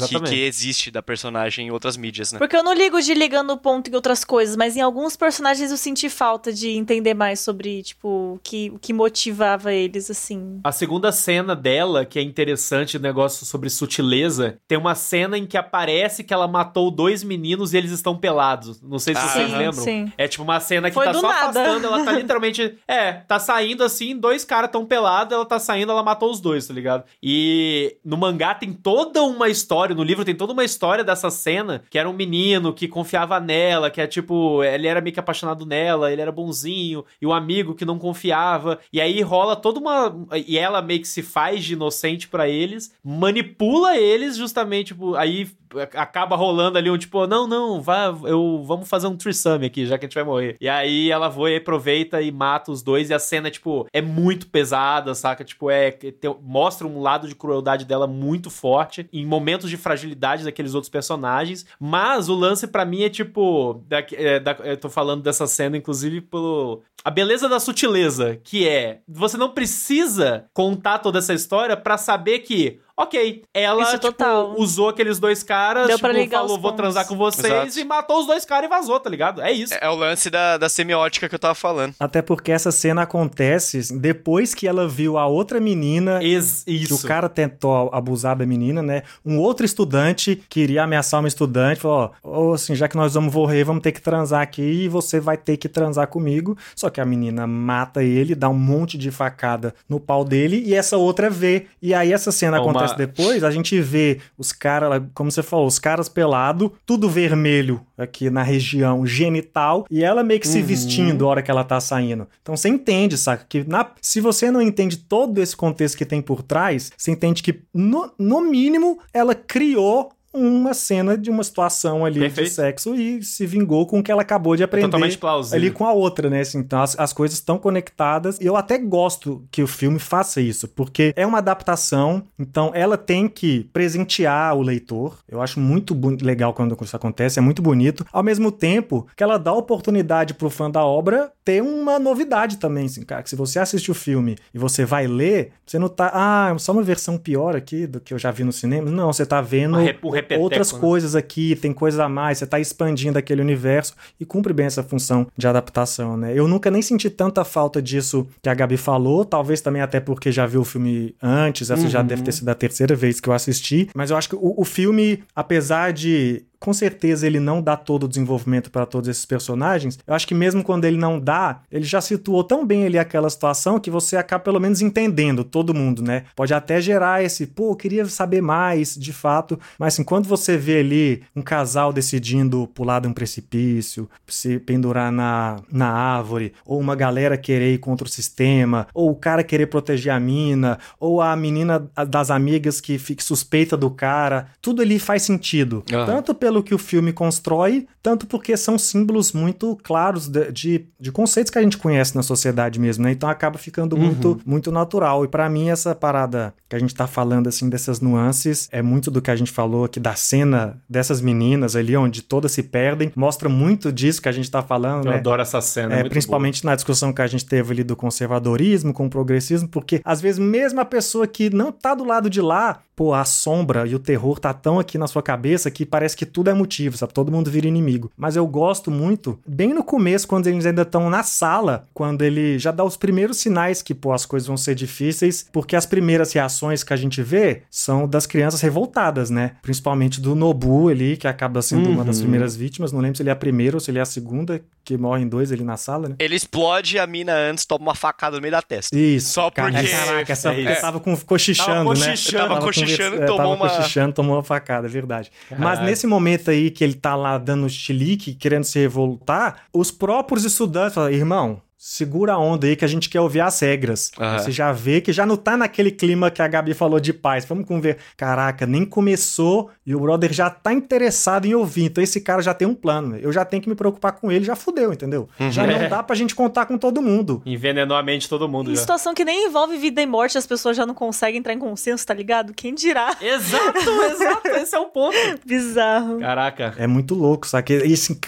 que, que existe da personagem em outras mídias, né? Porque eu não ligo de ligando ponto em outras coisas, mas em alguns personagens eu senti falta de entender mais sobre, tipo, o que, o que motivava eles, assim. A segunda cena dela, que é interessante, o negócio sobre sutileza, tem uma cena em que aparece que ela matou dois meninos e eles estão pelados. Não sei se Ah, vocês sim, lembram. sim. É tipo uma cena que Foi tá só nada. afastando, ela tá (laughs) literalmente. É, tá saindo assim, dois caras tão pelados, ela tá saindo, ela matou os dois, tá ligado? E no mangá tem toda uma história, no livro tem toda uma história dessa cena, que era um menino que confiava nela, que é tipo, ele era meio que apaixonado nela, ele era bonzinho, e o amigo que não confiava, e aí rola toda uma. E ela meio que se faz de inocente pra eles, manipula eles justamente, tipo, aí acaba rolando ali um tipo, não, não, vá, eu, vamos fazer um threesome aqui, já que a gente vai morrer. E aí ela vai, aproveita e mata os dois, e a cena, tipo, é muito pesada, saca? Tipo, é. tem- mostra um lado de crueldade dela muito forte, em momentos de fragilidade daqueles outros personagens. Mas o lance pra mim é tipo. da- é, da- eu tô falando dessa cena, inclusive, pelo. A beleza da sutileza, que é. Você não precisa contar toda essa história pra saber que. Ok. Ela, Isso, tipo, total. usou aqueles dois caras, Deu tipo, pra ligar falou, vou transar com vocês, Exato. e matou os dois caras e vazou, tá ligado? É isso. É, é o lance da, da semiótica que eu tava falando. Até porque essa cena acontece depois que ela viu a outra menina Ex- que isso. o cara tentou abusar da menina, né? Um outro estudante queria ameaçar uma estudante, falou, ó, ô, assim, já que nós vamos morrer, vamos ter que transar aqui e você vai ter que transar comigo. Só que a menina mata ele, dá um monte de facada no pau dele e essa outra vê. E aí essa cena Uma- acontece depois, a gente vê os caras, como você falou, os caras pelado, tudo vermelho aqui na região genital e ela meio que se Uhum. vestindo a hora que ela tá saindo. Então você entende, saca? Que na- se você não entende todo esse contexto que tem por trás, você entende que, no, no mínimo, ela criou uma cena de uma situação ali Perfeito. de sexo e se vingou com o que ela acabou de aprender totalmente plausível. ali com a outra, né? Assim, então as, as coisas estão conectadas e eu até gosto que o filme faça isso, porque é uma adaptação, então ela tem que presentear o leitor. Eu acho muito legal quando isso acontece, é muito bonito. Ao mesmo tempo que ela dá oportunidade pro fã da obra ter uma novidade também, assim, cara, que se você assiste o filme e você vai ler, você não tá, ah, só uma versão pior aqui do que eu já vi no cinema. Não, você tá vendo Outras né? coisas aqui, tem coisa a mais, você tá expandindo aquele universo e cumpre bem essa função de adaptação, né? Eu nunca nem senti tanta falta disso que a Gabi falou, talvez também até porque já viu o filme antes, essa já Uhum. deve ter sido a terceira vez que eu assisti, mas eu acho que o, o filme, apesar de com certeza ele não dá todo o desenvolvimento para todos esses personagens. Eu acho que mesmo quando ele não dá, ele já situou tão bem ali aquela situação que você acaba pelo menos entendendo todo mundo, né? Pode até gerar esse, pô, eu queria saber mais, de fato, mas assim, quando você vê ali um casal decidindo pular de um precipício, se pendurar na, na árvore, ou uma galera querer ir contra o sistema, ou o cara querer proteger a mina, ou a menina das amigas que fica suspeita do cara, tudo ali faz sentido. Aham. Tanto pelo que o filme constrói, tanto porque são símbolos muito claros de, de, de conceitos que a gente conhece na sociedade mesmo, né? Então acaba ficando muito, muito natural. E pra mim, essa parada que a gente tá falando, assim, dessas nuances, é muito do que a gente falou aqui da cena dessas meninas ali, onde todas se perdem, mostra muito disso que a gente tá falando, Eu né? adoro essa cena. É, muito principalmente na discussão que a gente teve ali do conservadorismo com o progressismo, porque às vezes mesmo a pessoa que não tá do lado de lá, pô, a sombra e o terror tá tão aqui na sua cabeça que parece que tudo é motivo, sabe? Todo mundo vira inimigo. Mas eu gosto muito, bem no começo, quando eles ainda estão na sala, quando ele já dá os primeiros sinais que, pô, as coisas vão ser difíceis, porque as primeiras reações que a gente vê são das crianças revoltadas, né? Principalmente do Nobu ali, que acaba sendo uma das Uhum. primeiras vítimas. Não lembro se ele é a primeira ou se ele é a segunda, que morrem dois ali na sala, né? Ele explode a mina antes, toma uma facada no meio da testa. Isso. Só porque- Caraca, essa é tava com, cochichando, Tava né? cochichando. Tava cochichando, é, tomou tava uma- cochichando, tomou uma facada, é verdade. Mas Caralho. nesse momento aí que ele tá lá dando chilique, querendo se revoltar, os próprios estudantes falam, irmão, segura a onda aí que a gente quer ouvir as regras. Aham. Você já vê que já não tá naquele clima que a Gabi falou de paz. Vamos conver. Caraca, nem começou e o brother já tá interessado em ouvir. Então esse cara já tem um plano. Eu já tenho que me preocupar com ele, já fudeu, entendeu? Já É. não dá pra gente contar com todo mundo. Envenenou a mente de todo mundo Em já. situação que nem envolve vida e morte, as pessoas já não conseguem entrar em consenso, tá ligado? Quem dirá? Exato, (laughs) exato. Esse é o ponto. Bizarro. Caraca. É muito louco, sabe?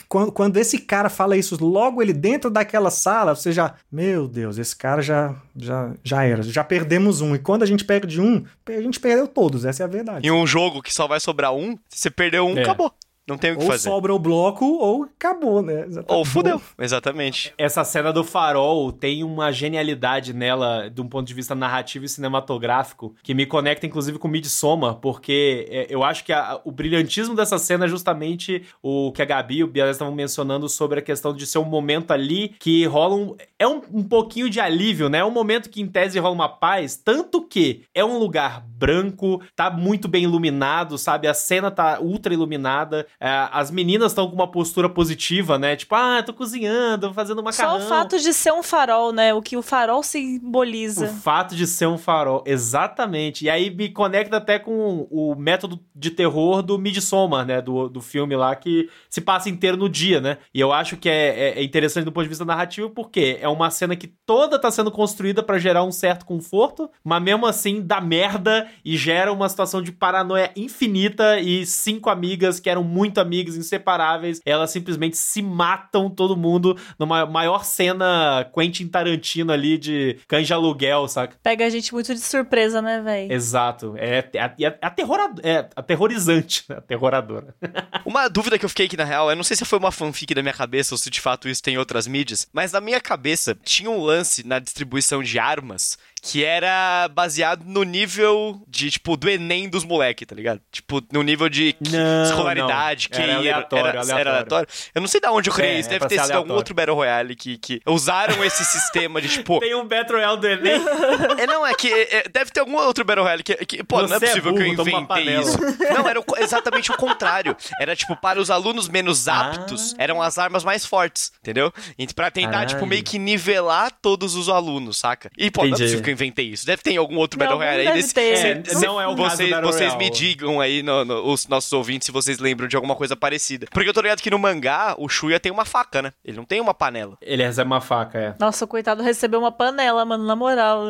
Quando, quando esse cara fala isso logo ele dentro daquela sala, você já, meu Deus, esse cara já, já, já era. Já perdemos um. E quando a gente perde um, a gente perdeu todos, essa é a verdade. Em um jogo que só vai sobrar um, se você perdeu um, É. acabou. Não tem o que Ou fazer. sobra o bloco ou acabou, né? Exatamente. Ou fudeu. Exatamente. Essa cena do farol tem uma genialidade nela, de um ponto de vista narrativo e cinematográfico, que me conecta inclusive com Midsommar, porque é, eu acho que a- o brilhantismo dessa cena é justamente o que a Gabi e o Bias estavam mencionando sobre a questão de ser um momento ali que rola um. É um, um pouquinho de alívio, né? É um momento que em tese rola uma paz, tanto que é um lugar branco, tá muito bem iluminado, sabe? A cena tá ultra iluminada, é, as meninas estão com uma postura positiva, né? Tipo, ah, tô cozinhando, fazendo macarrão. Só o fato de ser um farol, né? O que o farol O simboliza. fato de ser um farol, exatamente. E aí me conecta até com o método de terror do Midsommar, né? Do, do filme lá, que se passa inteiro no dia, né? E eu acho que é, é- é interessante do ponto de vista narrativo, porque é uma cena que toda tá sendo construída pra gerar um certo conforto, mas mesmo assim dá merda e gera uma situação de paranoia infinita e cinco amigas que eram muito muito amigas, inseparáveis. Elas simplesmente se matam todo mundo numa maior cena Quentin Tarantino ali de canja aluguel, saca? Pega a gente muito de surpresa, né, velho? Exato. É, é, é, aterrorado, é aterrorizante, né? Aterroradora. (laughs) Uma dúvida que eu fiquei aqui na real, eu não sei se foi uma fanfic da minha cabeça ou se de fato isso tem outras mídias, mas na minha cabeça tinha um lance na distribuição de armas que era baseado no nível de, tipo, do Enem dos moleques, tá ligado? Tipo, no nível de Não, escolaridade, não. que Era aleatório, era, aleatório. era aleatório. Eu não sei de onde eu criei É, isso, deve ter sido algum aleatório. outro Battle Royale que, que usaram esse sistema de, tipo... (laughs) Tem um Battle Royale do Enem. É, não, é que é, deve ter algum outro Battle Royale que, que pô, não é Você é possível que eu burro, toma uma inventei isso. Não, era o exatamente o contrário. Era, tipo, para os alunos menos Ah. aptos, eram as armas mais fortes, entendeu? E pra tentar, tipo, meio que nivelar todos os alunos, saca? E, pô, não é Entendi. possível que eu inventei isso. Deve ter algum outro Não, Battle Royale aí deve desse... ter. Cê- É, não é o caso vocês, do Battle vocês Royale. me digam aí, no- no- os nossos ouvintes, se vocês lembram de alguma coisa parecida. Porque eu tô ligado que no mangá, o Shuya tem uma faca, né? Ele não tem uma panela. Ele recebe uma faca, é. Nossa, o coitado recebeu uma panela, mano, na moral.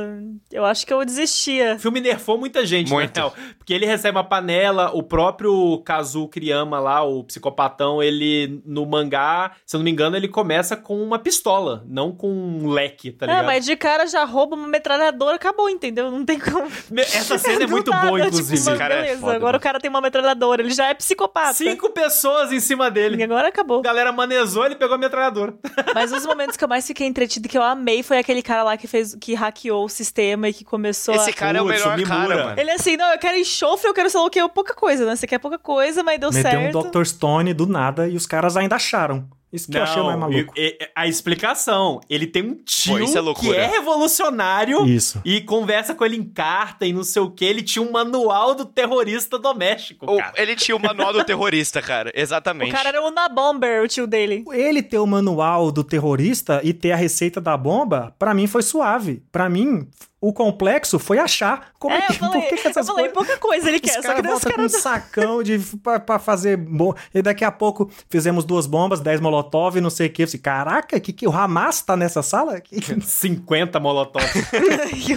Eu acho que eu desistia. O filme nerfou muita gente, Muito. na real. Porque ele recebe uma panela, o próprio Kazu Kriyama lá, o psicopatão, ele, no mangá, se eu não me engano, ele começa com uma pistola, não com um leque, tá É, ligado? mas de cara já rouba uma metralhadora, acabou, entendeu? Não tem como. Essa (laughs) cena é muito nada, boa, tipo, inclusive. mano, cara é beleza, foda, agora mano. o cara tem uma metralhadora, ele já é psicopata. Cinco pessoas em cima E dele. agora acabou. A galera manezou, ele pegou a metralhadora. (laughs) Mas os momentos que eu mais fiquei entretido e que eu amei foi aquele cara lá que fez, que hackeou o sistema e que começou Esse a... cara é o Putz, melhor o Mimura. cara, mano. Ele é assim, não, eu quero enxofre, eu quero sei lá o que, pouca coisa, né? Você quer pouca coisa, mas deu Meteu certo. um Dr. Stone do nada e os caras ainda acharam. Isso que eu achei mais maluco. a explicação, ele tem um tio isso é que é revolucionário Isso. e conversa com ele em carta e não sei o que. Ele tinha um manual do terrorista doméstico, O- cara. ele tinha o manual do terrorista, cara. O Exatamente. cara era o Nabomber, o tio dele. Ele ter o manual do terrorista e ter a receita da bomba, pra mim foi suave. Pra mim, o complexo foi achar como é, é, eu (laughs) que, falei, por que, que eu essas falei, coisas... pouca coisa ele (laughs) Os quer, só que voltam com um cara... (laughs) sacão de, pra, pra fazer bom. E daqui a pouco fizemos duas bombas, 10 molotov, não sei o que. Eu falei, Caraca, que, que o Hamas tá nessa sala? Que- 50 molotov.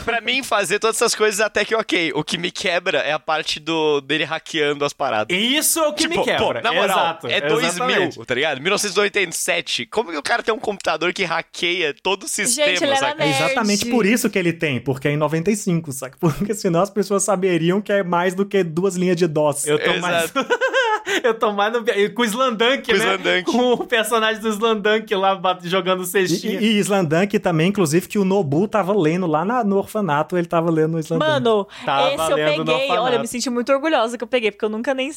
Pra mim, fazer todas essas coisas até que ok. O que me quebra é a parte do dele hackeando as paradas. Isso é o que Tipo, me quebra. pô, na moral, Exato, é exatamente. 2000, tá ligado? 1987. Como que o cara tem um computador que hackeia todo o sistema, Gente, ele era saca? É nerd. exatamente por isso que ele tem, porque é em 95, saca? (laughs) Porque senão as pessoas saberiam que é mais do que duas linhas de DOS. Eu tô mais. (laughs) (laughs) (laughs) eu tô mais no... com o Slandunk, Com o né? Slandunk. Com o personagem do Slandunk lá jogando E, cestinha. e, e Slandunk também, inclusive, que o Nobu tava lendo lá na- no orfanato, ele tava lendo o Slandunk. Mano, Tava esse eu peguei. Olha, eu me senti muito orgulhosa que eu peguei, porque eu nunca nem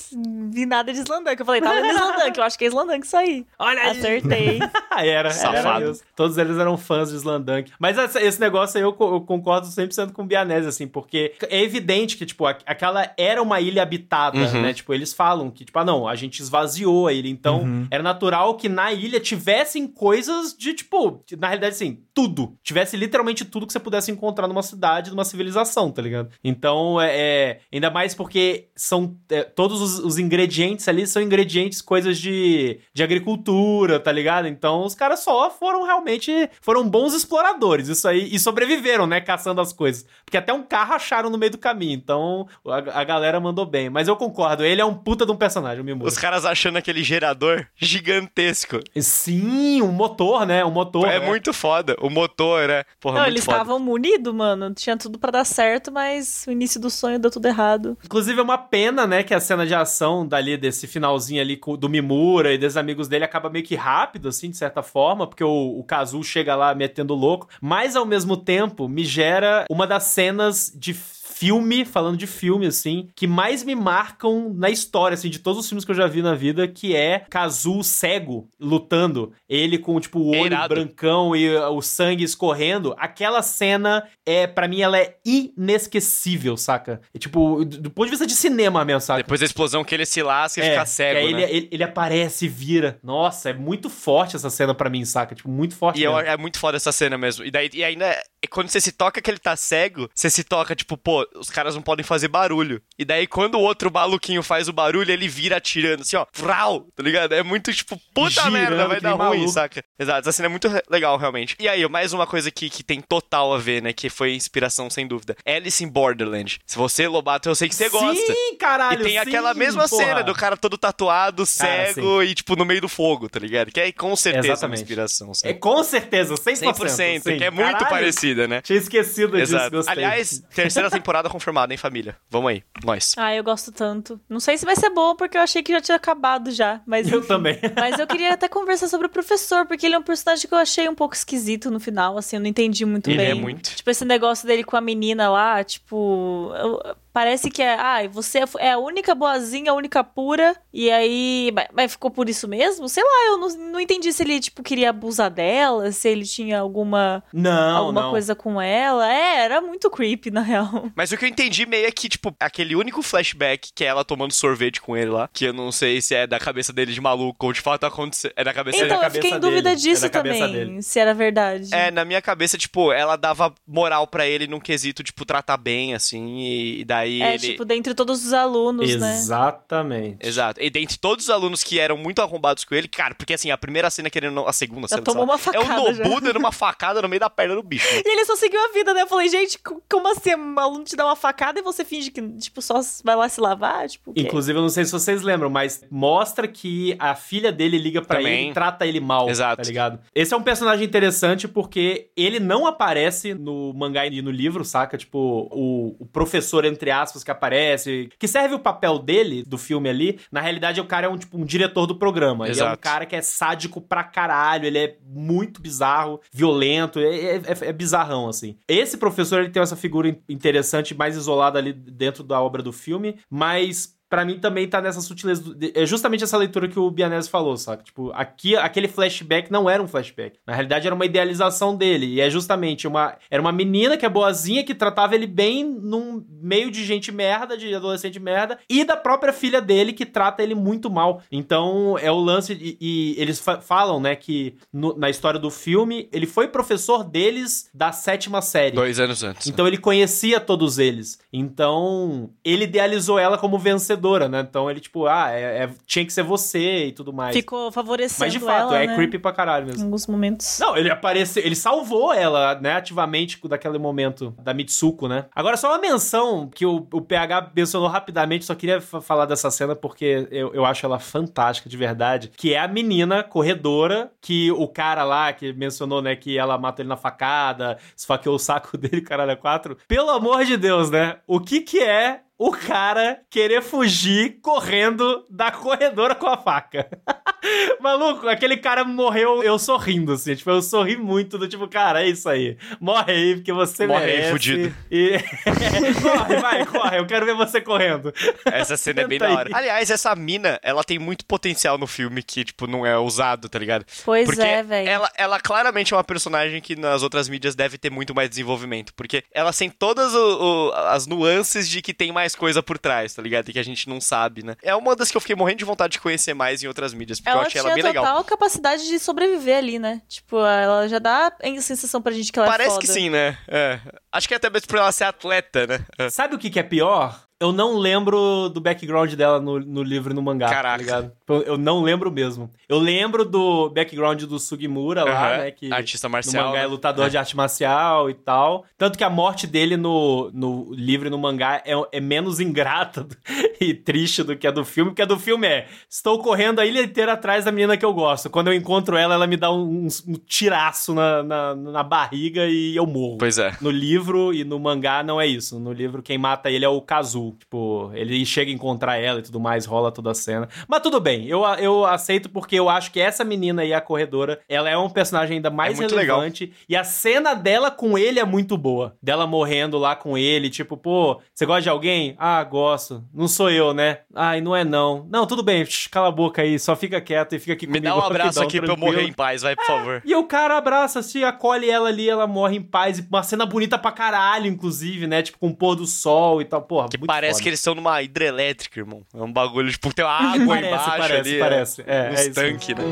vi nada de Slandunk. Eu falei, tá lendo Slandunk, eu acho que é Slandunk isso aí. Olha aí. Acertei. (laughs) Ah, era, era Safado. mesmo. Todos eles eram fãs de Slandunk. Mas essa- esse negócio aí eu, eu concordo 100% com o Bianese, assim, porque é evidente que, tipo, a- aquela era uma ilha habitada, Uhum. né? Tipo, eles falam que, tipo, ah, não, a gente esvaziou a ilha. Então, Uhum. era natural que na ilha tivessem coisas de, tipo, na realidade, assim, tudo. Tivesse literalmente tudo que você pudesse encontrar numa cidade, numa civilização, tá ligado? Então, é. é- ainda mais porque são. é, todos os, os ingredientes ali são ingredientes, coisas de, de agricultura, tá ligado? Então, os caras só foram realmente. Foram bons exploradores, isso aí. E sobreviveram, né? Caçando as coisas. Porque até um carro acharam no meio do caminho. Então, a, a galera mandou bem. Mas eu concordo, ele é um puta de um personagem, o. Os caras achando aquele gerador gigantesco. Sim, um motor, né? Um motor. é né? muito foda. O motor, né? Porra, Não, muito eles estavam munidos, mano. Tinha tudo pra dar certo, mas o início do sonho deu tudo errado. Inclusive, é uma pena, né, que a cena de ação dali, desse finalzinho ali do Mimura e dos amigos dele acaba meio que rápido, assim, de certa forma, porque o, o Kazu chega lá metendo louco, mas ao mesmo tempo me gera uma das cenas de filme, falando de filme, assim, que mais me marcam na história, assim, de todos os filmes que eu já vi na vida, que é Kazu cego, lutando. Ele com, tipo, o olho Irado. brancão e o sangue escorrendo. Aquela cena, é para mim, ela é inesquecível, saca? É, tipo, do, do ponto de vista de cinema mesmo, saca? Depois da explosão que ele se lasca e É, fica cego, aí né? ele, ele, ele aparece e vira. Nossa, é muito forte essa cena pra mim, saca? Tipo, muito forte E eu- mesmo. é muito foda essa cena mesmo. E, daí, e ainda, é- quando você se toca que ele tá cego, você se toca, tipo, pô, pô, os caras não podem fazer barulho. E daí, quando o outro maluquinho faz o barulho, ele vira atirando, assim, ó, vrau, tá ligado? É muito, tipo, puta Girando merda, vai dar ruim, maluco. saca? Exato, essa cena é muito legal, realmente. E aí, mais uma coisa que, que tem total a ver, né, que foi inspiração, sem dúvida. Alice in Borderland. Se você, Lobato, eu sei que você gosta. Sim, caralho, E tem sim, aquela mesma porra. cena do cara todo tatuado, cego e, tipo, no meio do fogo, tá ligado? Que é com certeza Exatamente. uma inspiração, É sabe? com certeza, 100%. 100%, sim. que é muito Caralho, parecida, né? Tinha esquecido disso, Exato. gostei. Aliás, terceira temporada (laughs) confirmada, hein, família? Vamos aí, nós. Ah, eu gosto tanto. Não sei se vai ser bom, porque eu achei que já tinha acabado já. Mas eu enfim. também. (laughs) Mas eu queria até conversar sobre o professor, porque ele é um personagem que eu achei um pouco esquisito no final, assim, eu não entendi muito Ele bem. é muito. Tipo, esse negócio dele com a menina lá, tipo. eu- parece que é. Ah, você é a única boazinha, a única pura. E aí. Mas, mas ficou por isso mesmo? Sei lá, eu não, não entendi se ele, tipo, queria abusar dela, se ele tinha alguma. Não, alguma não. coisa com ela. É, era muito creepy, na real. Mas o que eu entendi meio é que, tipo, aquele único flashback que é ela tomando sorvete com ele lá, que eu não sei se é da cabeça dele de maluco ou de fato aconteceu. É da cabeça Então, da eu fiquei em dúvida dele, disso é da cabeça também, dele. se era verdade. É, na minha cabeça, tipo, ela dava moral pra ele num quesito, tipo, tratar bem, assim, e, e daí É, ele. tipo, dentre todos os alunos, né? Exatamente. Exato. E dentre todos os alunos que eram muito arrombados com ele, cara, porque assim, a primeira cena que ele não. A segunda Já cena. tomou uma facada É o. Nobu dando uma facada no meio da perna do bicho. né? E ele só seguiu a vida, né? Eu falei, gente, co- como assim? Um aluno te dá uma facada e você finge que, tipo, só vai lá se lavar? Tipo, o quê? Inclusive, eu não sei se vocês lembram, mas mostra que a filha dele liga pra Também. ele e trata ele mal. Exato. Tá ligado? Esse é um personagem interessante porque ele não aparece no mangá e no livro, saca? Tipo, o, o professor, entre aspas, que aparece, que serve o papel dele, do filme ali. Na realidade, o cara é um, tipo, um diretor do programa. Ele é um Exato. cara que é sádico pra caralho, ele é muito bizarro, violento, é, é- é- é bizarrão, assim. Esse professor, ele tem essa figura in- interessante, mais isolada ali dentro da obra do filme, mas pra mim também tá nessa sutileza. do- É justamente essa leitura que o Bianese falou, saca? Tipo, aqui, aquele flashback não era um flashback. Na realidade, era uma idealização dele. E é justamente uma. Era uma menina que é boazinha, que tratava ele bem num meio de gente merda, de adolescente merda, e da própria filha dele, que trata ele muito mal. Então, é o lance. E, e eles fa- falam, né, que no- na história do filme, ele foi professor deles da sétima série. Dois anos antes. Então ele conhecia todos eles. Então ele idealizou ela como vencedora, né? Então ele, tipo, ah, é- é- tinha que ser você e tudo mais. Ficou favorecendo Mas de fato, ela, é né? creepy pra caralho Em mesmo. alguns momentos. Não, ele apareceu, ele salvou ela, né, ativamente daquele momento da Mitsuko, né? Agora, só uma menção que o, o PH mencionou rapidamente, só queria fa- falar dessa cena porque eu, eu acho ela fantástica, de verdade, que é a menina corredora que o cara lá, que mencionou, né, que ela matou ele na facada, esfaqueou o saco (laughs) dele, caralho, é quatro. Pelo amor de Deus, né? O que que é o cara querer fugir correndo da corredora com a faca? (laughs) Maluco, aquele cara morreu eu sorrindo, assim. Tipo, eu sorri muito do tipo, cara, é isso aí. Morre aí, porque você Morre aí, merece. fudido. E... (laughs) corre, vai, corre. Eu quero ver você correndo. Essa cena é bem da aí. hora. Aliás, essa mina, ela tem muito potencial no filme que, tipo, não é usado, tá ligado? Pois Porque é, velho. ela, ela claramente é uma personagem que nas outras mídias deve ter muito mais desenvolvimento. Porque ela tem todas o- o- as nuances de que tem mais coisa por trás, tá ligado? E que a gente não sabe, né? É uma das que eu fiquei morrendo de vontade de conhecer mais em outras mídias. Porque eu Ela achei tinha ela bem total legal. capacidade de sobreviver ali, né? Tipo, ela já dá a sensação pra gente que ela é Parece foda. que sim, né? É. Acho que é até mesmo por ela ser atleta, né? É. Sabe o que, que é pior? Eu não lembro do background dela no, no livro e no mangá, Caraca. tá ligado? Eu, não lembro mesmo. Eu lembro do background do Sugimura lá, né? Que Artista no marcial. mangá é né? lutador de arte marcial e tal. Tanto que a morte dele no, no livro e no mangá é, é menos ingrata (laughs) e triste do que a do filme, porque a do filme é: estou correndo a ilha inteira atrás da menina que eu gosto. Quando eu encontro ela, ela me dá um, um tiraço na, na, na barriga e eu morro. Pois é. No livro e no mangá não é isso. No livro, quem mata ele é o Kazu. Tipo, ele chega a encontrar ela e tudo mais, rola toda a cena. Mas tudo bem, eu, eu aceito porque eu acho que essa menina aí, a corredora, ela é um personagem ainda mais É relevante. E a cena dela com ele é muito boa. Dela morrendo lá com ele, tipo, pô, você gosta de alguém? Ah, gosto. Não sou eu, né? Ai, não é não. Não, tudo bem, shh, cala a boca aí, só fica quieto e fica aqui Me comigo. dá um (laughs) abraço aqui pra eu tranquilo. morrer em paz, vai, por favor. E o cara abraça, assim, acolhe ela ali, ela morre em paz. E Uma cena bonita pra caralho, inclusive, né? Tipo, com o pôr do sol e tal. Porra, Que muito parece foda. que eles estão numa hidrelétrica, irmão. É um bagulho, tipo, tem (laughs) água Parece, embaixo parece, ali. parece. É, uns é isso. tanques, né?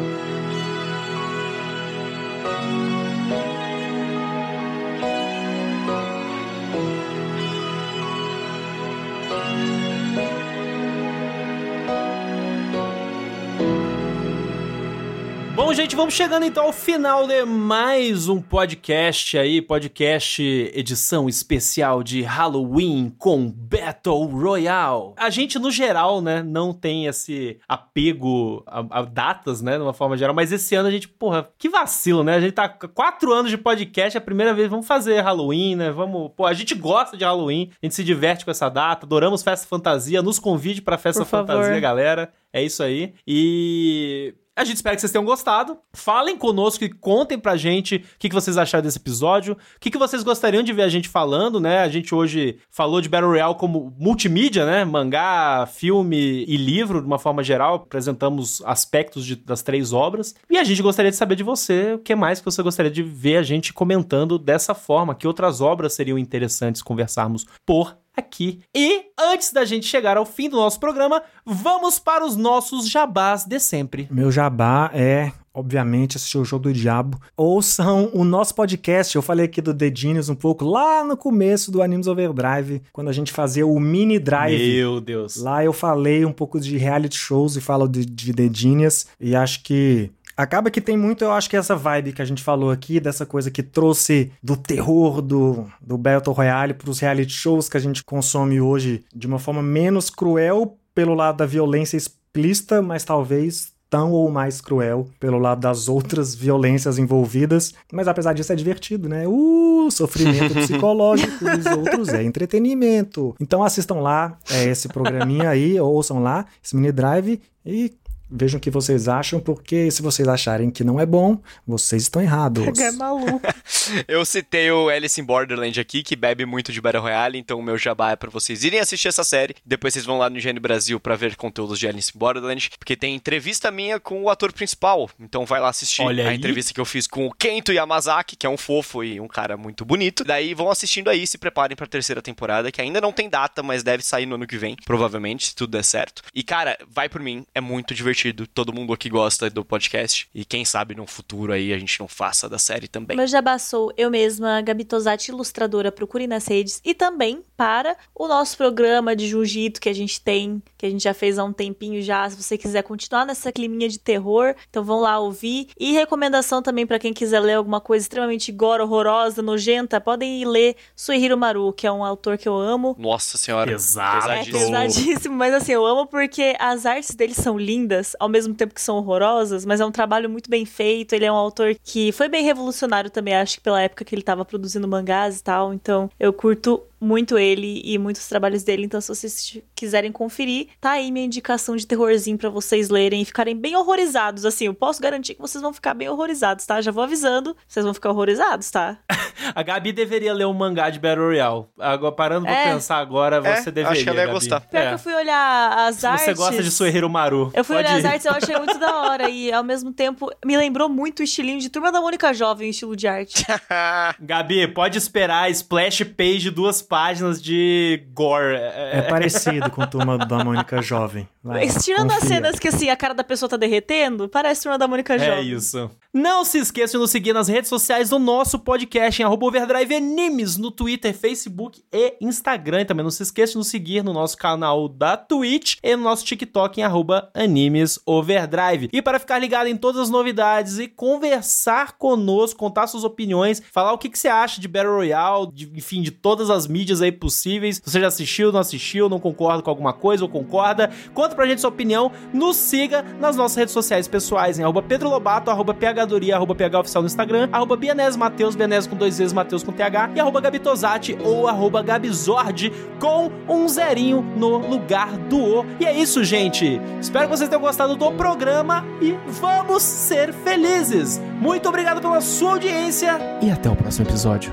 Bom, gente, vamos chegando então ao final de mais um podcast aí, podcast edição especial de Halloween com Battle Royale. A gente, no geral, né, não tem esse apego a, a datas, né, de uma forma geral, mas esse ano a gente, porra, que vacilo, né? A gente tá quatro anos de podcast, é a primeira vez, vamos fazer Halloween, né? Vamos, pô, a gente gosta de Halloween, a gente se diverte com essa data, adoramos festa fantasia, nos convide pra festa fantasia, galera. É isso aí. E a gente espera que vocês tenham gostado. Falem conosco e contem pra gente o que, que vocês acharam desse episódio. O que, que vocês gostariam de ver a gente falando, né? A gente hoje falou de Battle Royale como multimídia, né? Mangá, filme e livro, de uma forma geral. Apresentamos aspectos de- das três obras. E a gente gostaria de saber de você o que mais que você gostaria de ver a gente comentando dessa forma. Que outras obras seriam interessantes conversarmos por aqui. E antes da gente chegar ao fim do nosso programa, vamos para os nossos jabás de sempre. Meu jabá é, obviamente, assistir o Jogo do Diabo. Ouçam o nosso podcast. Eu falei aqui do The Genius um pouco lá no começo do Animes Overdrive, quando a gente fazia o mini drive. Meu Deus. Lá eu falei um pouco de reality shows e falo de, de The Genius. E acho que. Acaba que tem muito, eu acho que essa vibe que a gente falou aqui, dessa coisa que trouxe do terror do, do Battle Royale pros reality shows que a gente consome hoje de uma forma menos cruel pelo lado da violência explícita, mas talvez tão ou mais cruel pelo lado das outras violências envolvidas. Mas apesar disso é divertido, né? Uh, sofrimento (laughs) psicológico dos outros é entretenimento. Então assistam lá é, esse programinha aí, ouçam lá, esse mini drive e vejam o que vocês acham, porque se vocês acharem que não é bom, vocês estão errados. Pegar (laughs) maluco. (laughs) Eu citei o Alice in Borderland aqui, que bebe muito de Battle Royale, então o meu jabá é pra vocês irem assistir essa série. Depois vocês vão lá no IGN Brasil pra ver conteúdos de Alice in Borderland, porque tem entrevista minha com o ator principal. Então vai lá assistir Olha a aí. entrevista que eu fiz com o Kento Yamazaki, que é um fofo e um cara muito bonito. Daí vão assistindo aí, se preparem pra terceira temporada, que ainda não tem data, mas deve sair no ano que vem, provavelmente, se tudo der certo. E cara, vai por mim, é muito divertido. Todo mundo aqui gosta do podcast. E quem sabe no futuro aí a gente não faça da série também. Meu jabá sou eu mesma, Gabi Tosati, ilustradora, procure nas redes. E também para o nosso programa de jiu-jitsu que a gente tem, que a gente já fez há um tempinho já. Se você quiser continuar nessa climinha de terror, então vão lá ouvir. E recomendação também para quem quiser ler alguma coisa extremamente gore, horrorosa, nojenta, podem ir ler Suihiro Maru, que é um autor que eu amo. Nossa senhora. Pesado. É Pesadíssimo. pesadíssimo, mas assim, eu amo porque as artes dele são lindas, ao mesmo tempo que são horrorosas, mas é um trabalho muito bem feito. Ele é um autor que foi bem revolucionário também, acho que pela época que ele tava produzindo mangás e tal. Então, eu curto muito ele e muitos trabalhos dele. Então, se vocês quiserem conferir, tá aí minha indicação de terrorzinho pra vocês lerem e ficarem bem horrorizados. Assim, eu posso garantir que vocês vão ficar bem horrorizados, tá? Já vou avisando, vocês vão ficar horrorizados, tá? (laughs) A Gabi deveria ler um mangá de Battle Royale. Agora, parando pra É. pensar agora, É, você deveria, acho que ela ia Gabi. gostar. Pior É. que eu fui olhar as Se artes. você gosta de Suehiro Maru, Eu fui olhar as ir. artes, eu achei muito da hora. E ao mesmo tempo, me lembrou muito o estilinho de Turma da Mônica Jovem, o estilo de arte. (laughs) Gabi, pode esperar splash page, duas páginas de gore. É É, parecido com Turma da Mônica Jovem. Vai, Tirando as confia. cenas que assim, a cara da pessoa tá derretendo, parece Turma da Mônica é Jovem. isso. Não se esqueça de nos seguir nas redes sociais do nosso podcast, em arroba Overdrive Animes, no Twitter, Facebook e Instagram. E também não se esqueça de nos seguir no nosso canal da Twitch e no nosso TikTok, em arroba Animes Overdrive. E para ficar ligado em todas as novidades e conversar conosco, contar suas opiniões, falar o que, que você acha de Battle Royale, de- enfim, de todas as mídias aí possíveis. Você já assistiu, não assistiu, não concorda com alguma coisa ou concorda, conta pra gente sua opinião, nos siga nas nossas redes sociais pessoais, em arroba Pedro Lobato, arroba PHdoria, arroba PHOficial no Instagram, arroba Bianese Mateus, Bianese com dois vezes, Mateus com TH, e arroba Gabitosati ou arroba Gabizord com um zerinho no lugar do O. E é isso, gente. Espero que vocês tenham gostado do programa e vamos ser felizes. Muito obrigado pela sua audiência e até o próximo episódio.